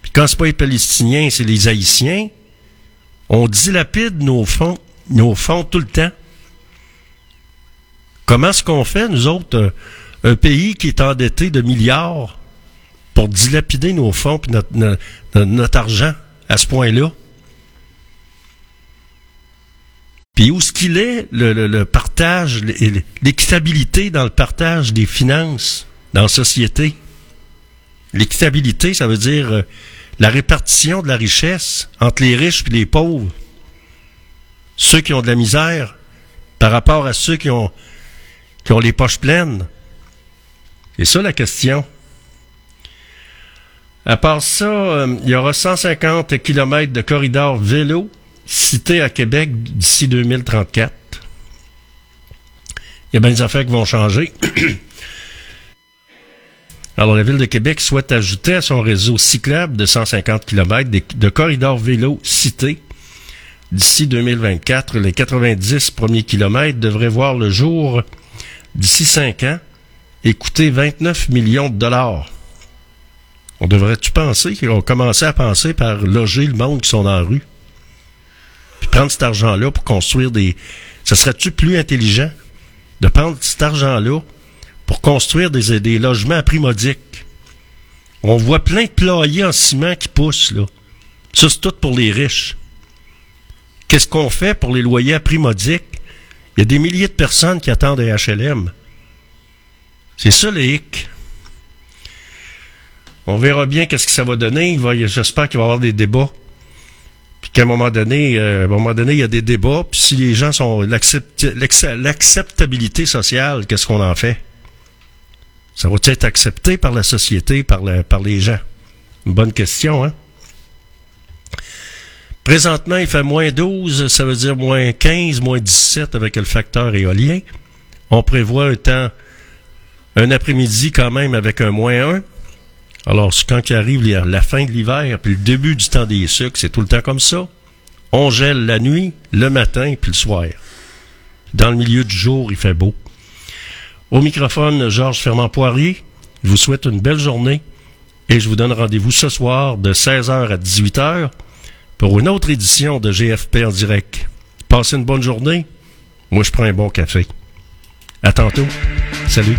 Puis quand c'est pas les Palestiniens, c'est les Haïtiens. On dilapide nos fonds, nos fonds tout le temps. Comment est-ce qu'on fait, nous autres, un pays qui est endetté de milliards? Pour dilapider nos fonds et notre, notre, argent à ce point-là? Puis où est-ce qu'il est, le, le- partage, l'équitabilité dans le partage des finances dans la société? L'équitabilité, ça veut dire euh, la répartition de la richesse entre les riches et les pauvres. Ceux qui ont de la misère par rapport à ceux qui ont, qui ont les poches pleines. C'est ça la question. À part ça, euh, il y aura 150 km de corridors vélo cités à Québec d'ici 2034. Il y a bien des affaires qui vont changer. [clears throat] Alors, la Ville de Québec souhaite ajouter à son réseau cyclable de 150 km de, de corridors vélo cités. D'ici 2024, les 90 premiers kilomètres devraient voir le jour d'ici 5 ans et coûter 29 millions de dollars. On devrait-tu penser qu'ils ont commencé à penser par loger le monde qui sont dans la rue? Puis prendre cet argent-là pour construire des... Ce serait-tu plus intelligent de prendre cet argent-là pour construire des, des logements à prix modique? On voit plein de ployers en ciment qui poussent, là. Ça, c'est tout pour les riches. Qu'est-ce qu'on fait pour les loyers à prix modique? Il y a des milliers de personnes qui attendent un HLM. C'est ça le hic. On verra bien qu'est-ce que ça va donner. J'espère qu'il va y avoir des débats. Puis qu'à un moment donné, euh, à un moment donné, il y a des débats. Puis si les gens sont l'accept- l'acce- l'acceptabilité sociale, qu'est-ce qu'on en fait? Ça va être accepté par la société, par, les gens? Bonne question, hein? Présentement, il fait moins 12, ça veut dire moins 15, moins 17 avec le facteur éolien. On prévoit un temps, un après-midi quand même avec un moins 1. Alors, quand il arrive la fin de l'hiver, puis le début du temps des sucres, c'est tout le temps comme ça. On gèle la nuit, le matin puis le soir. Dans le milieu du jour, il fait beau. Au microphone, Georges Fermand-Poirier, je vous souhaite une belle journée et je vous donne rendez-vous ce soir de 16h à 18h pour une autre édition de GFP en direct. Passez une bonne journée. Moi, je prends un bon café. À tantôt. Salut.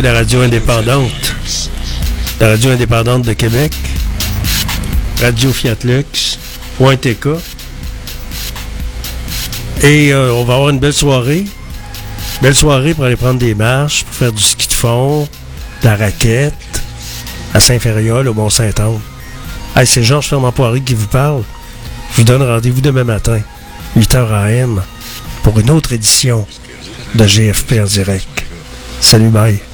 la radio indépendante, la radio indépendante de Québec, Radio Fiat Lux, Point Et euh, on va avoir une belle soirée. Belle soirée pour aller prendre des marches, pour faire du ski de fond, de la raquette, à Saint-Fériol, au Mont-Saint-Anne. C'est Georges Fermant Poirier qui vous parle. Je vous donne rendez-vous demain matin, 8h AM, pour une autre édition de GFP en direct. Salut, bye.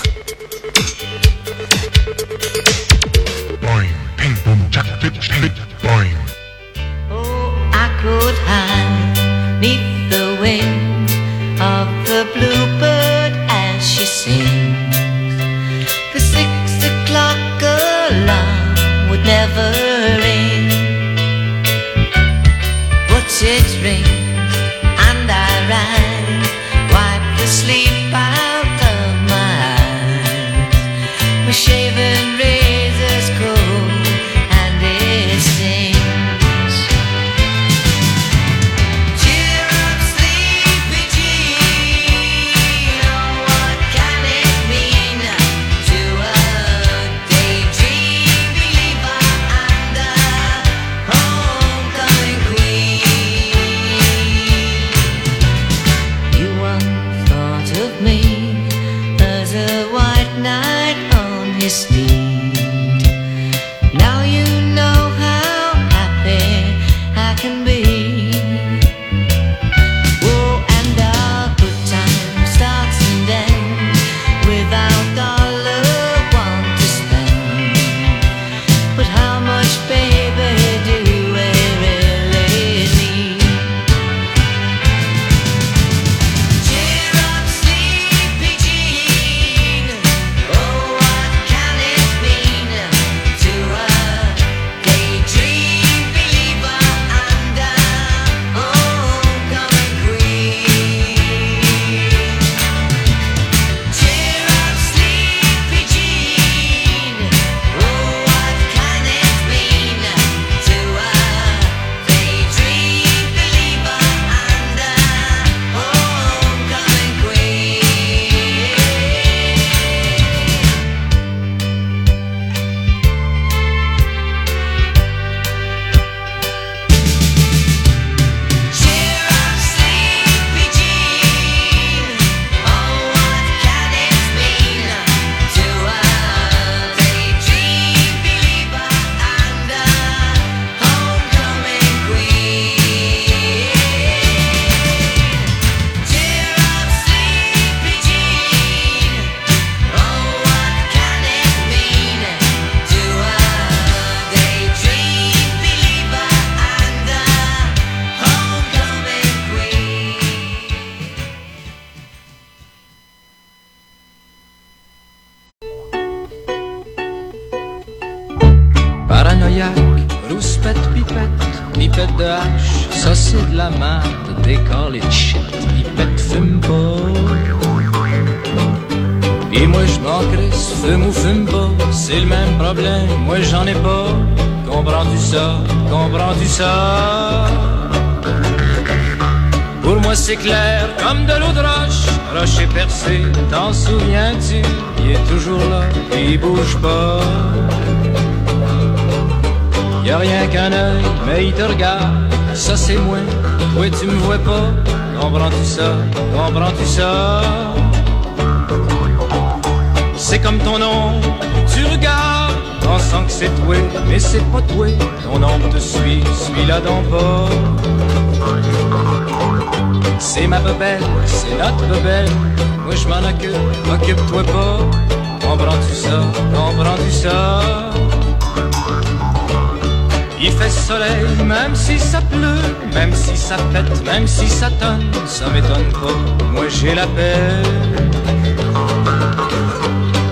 Même si ça tonne, ça m'étonne pas, moi j'ai la paix.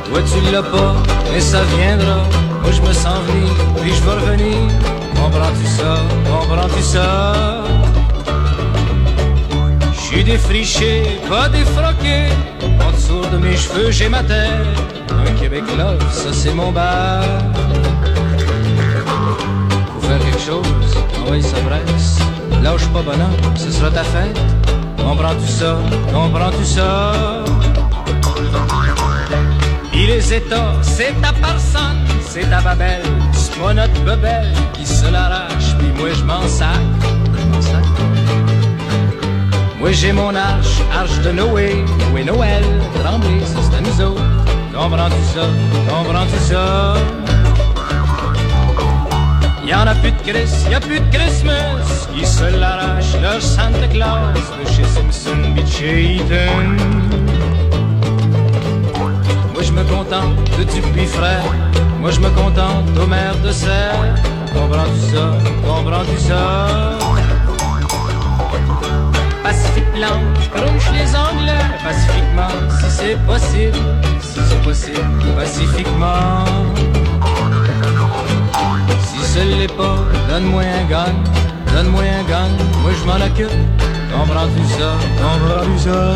Toi tu l'as pas, mais ça viendra, moi je me sens venir, puis je vais revenir, comprends-tu ça, comprends-tu ça? J'suis défriché, pas défroqué, en dessous de mes cheveux j'ai ma terre, un Québec love, ça c'est mon bar. Faut faire quelque chose, envoie ça presse. Lâche pas bonhomme, ce sera ta fête. Comprends-tu ça? Comprends-tu ça? Puis les états, c'est ta personne, c'est ta babelle, c'est pas notre bebelle qui se l'arrache, puis moi je m'en sac. Moi j'ai mon arche, arche de Noé, Noé Noël, tremblé, c'est à nous autres. Comprends-tu ça? Comprends-tu ça? Y en a plus de Chris, y a plus de Christmas. Ils se l'arrachent leur Santa Claus de chez Simpson Beach Eaton. Moi je me contente de Dupuis frère. Moi je me contente mères de serre. Comprends-tu ça? Comprends-tu ça? Pacifique Blanche, crouche les Anglais. Pacifiquement, si c'est possible. Si c'est possible, pacifiquement. Si ce l'est pas, donne-moi un gun, donne-moi un gun, moi je m'en occupe. Comprends-tu ça? Comprends-tu ça?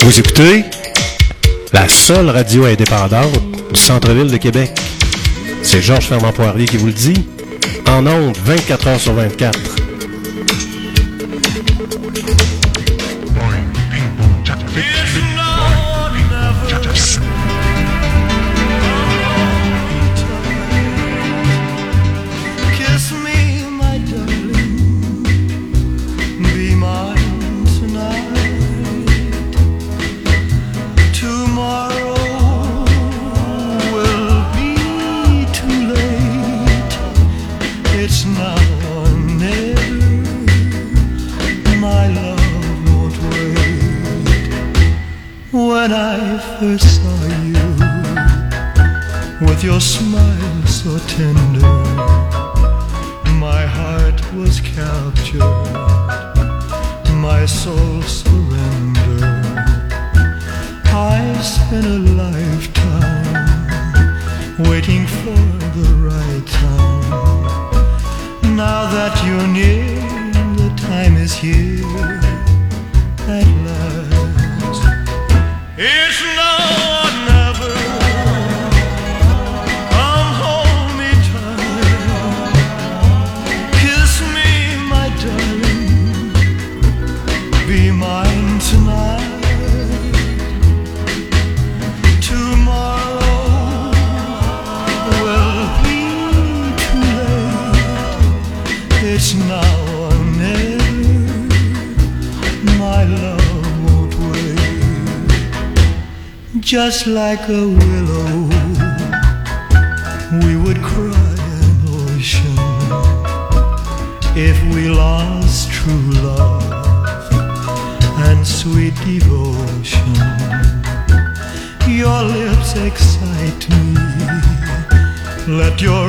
Vous écoutez la seule radio indépendante du centre-ville de Québec. C'est Georges Fernand Poirier qui vous le dit. En ondes, 24 heures sur 24. Thank you. just like a willow, we would cry an ocean if we lost true love and sweet devotion. Your lips excite me. Let your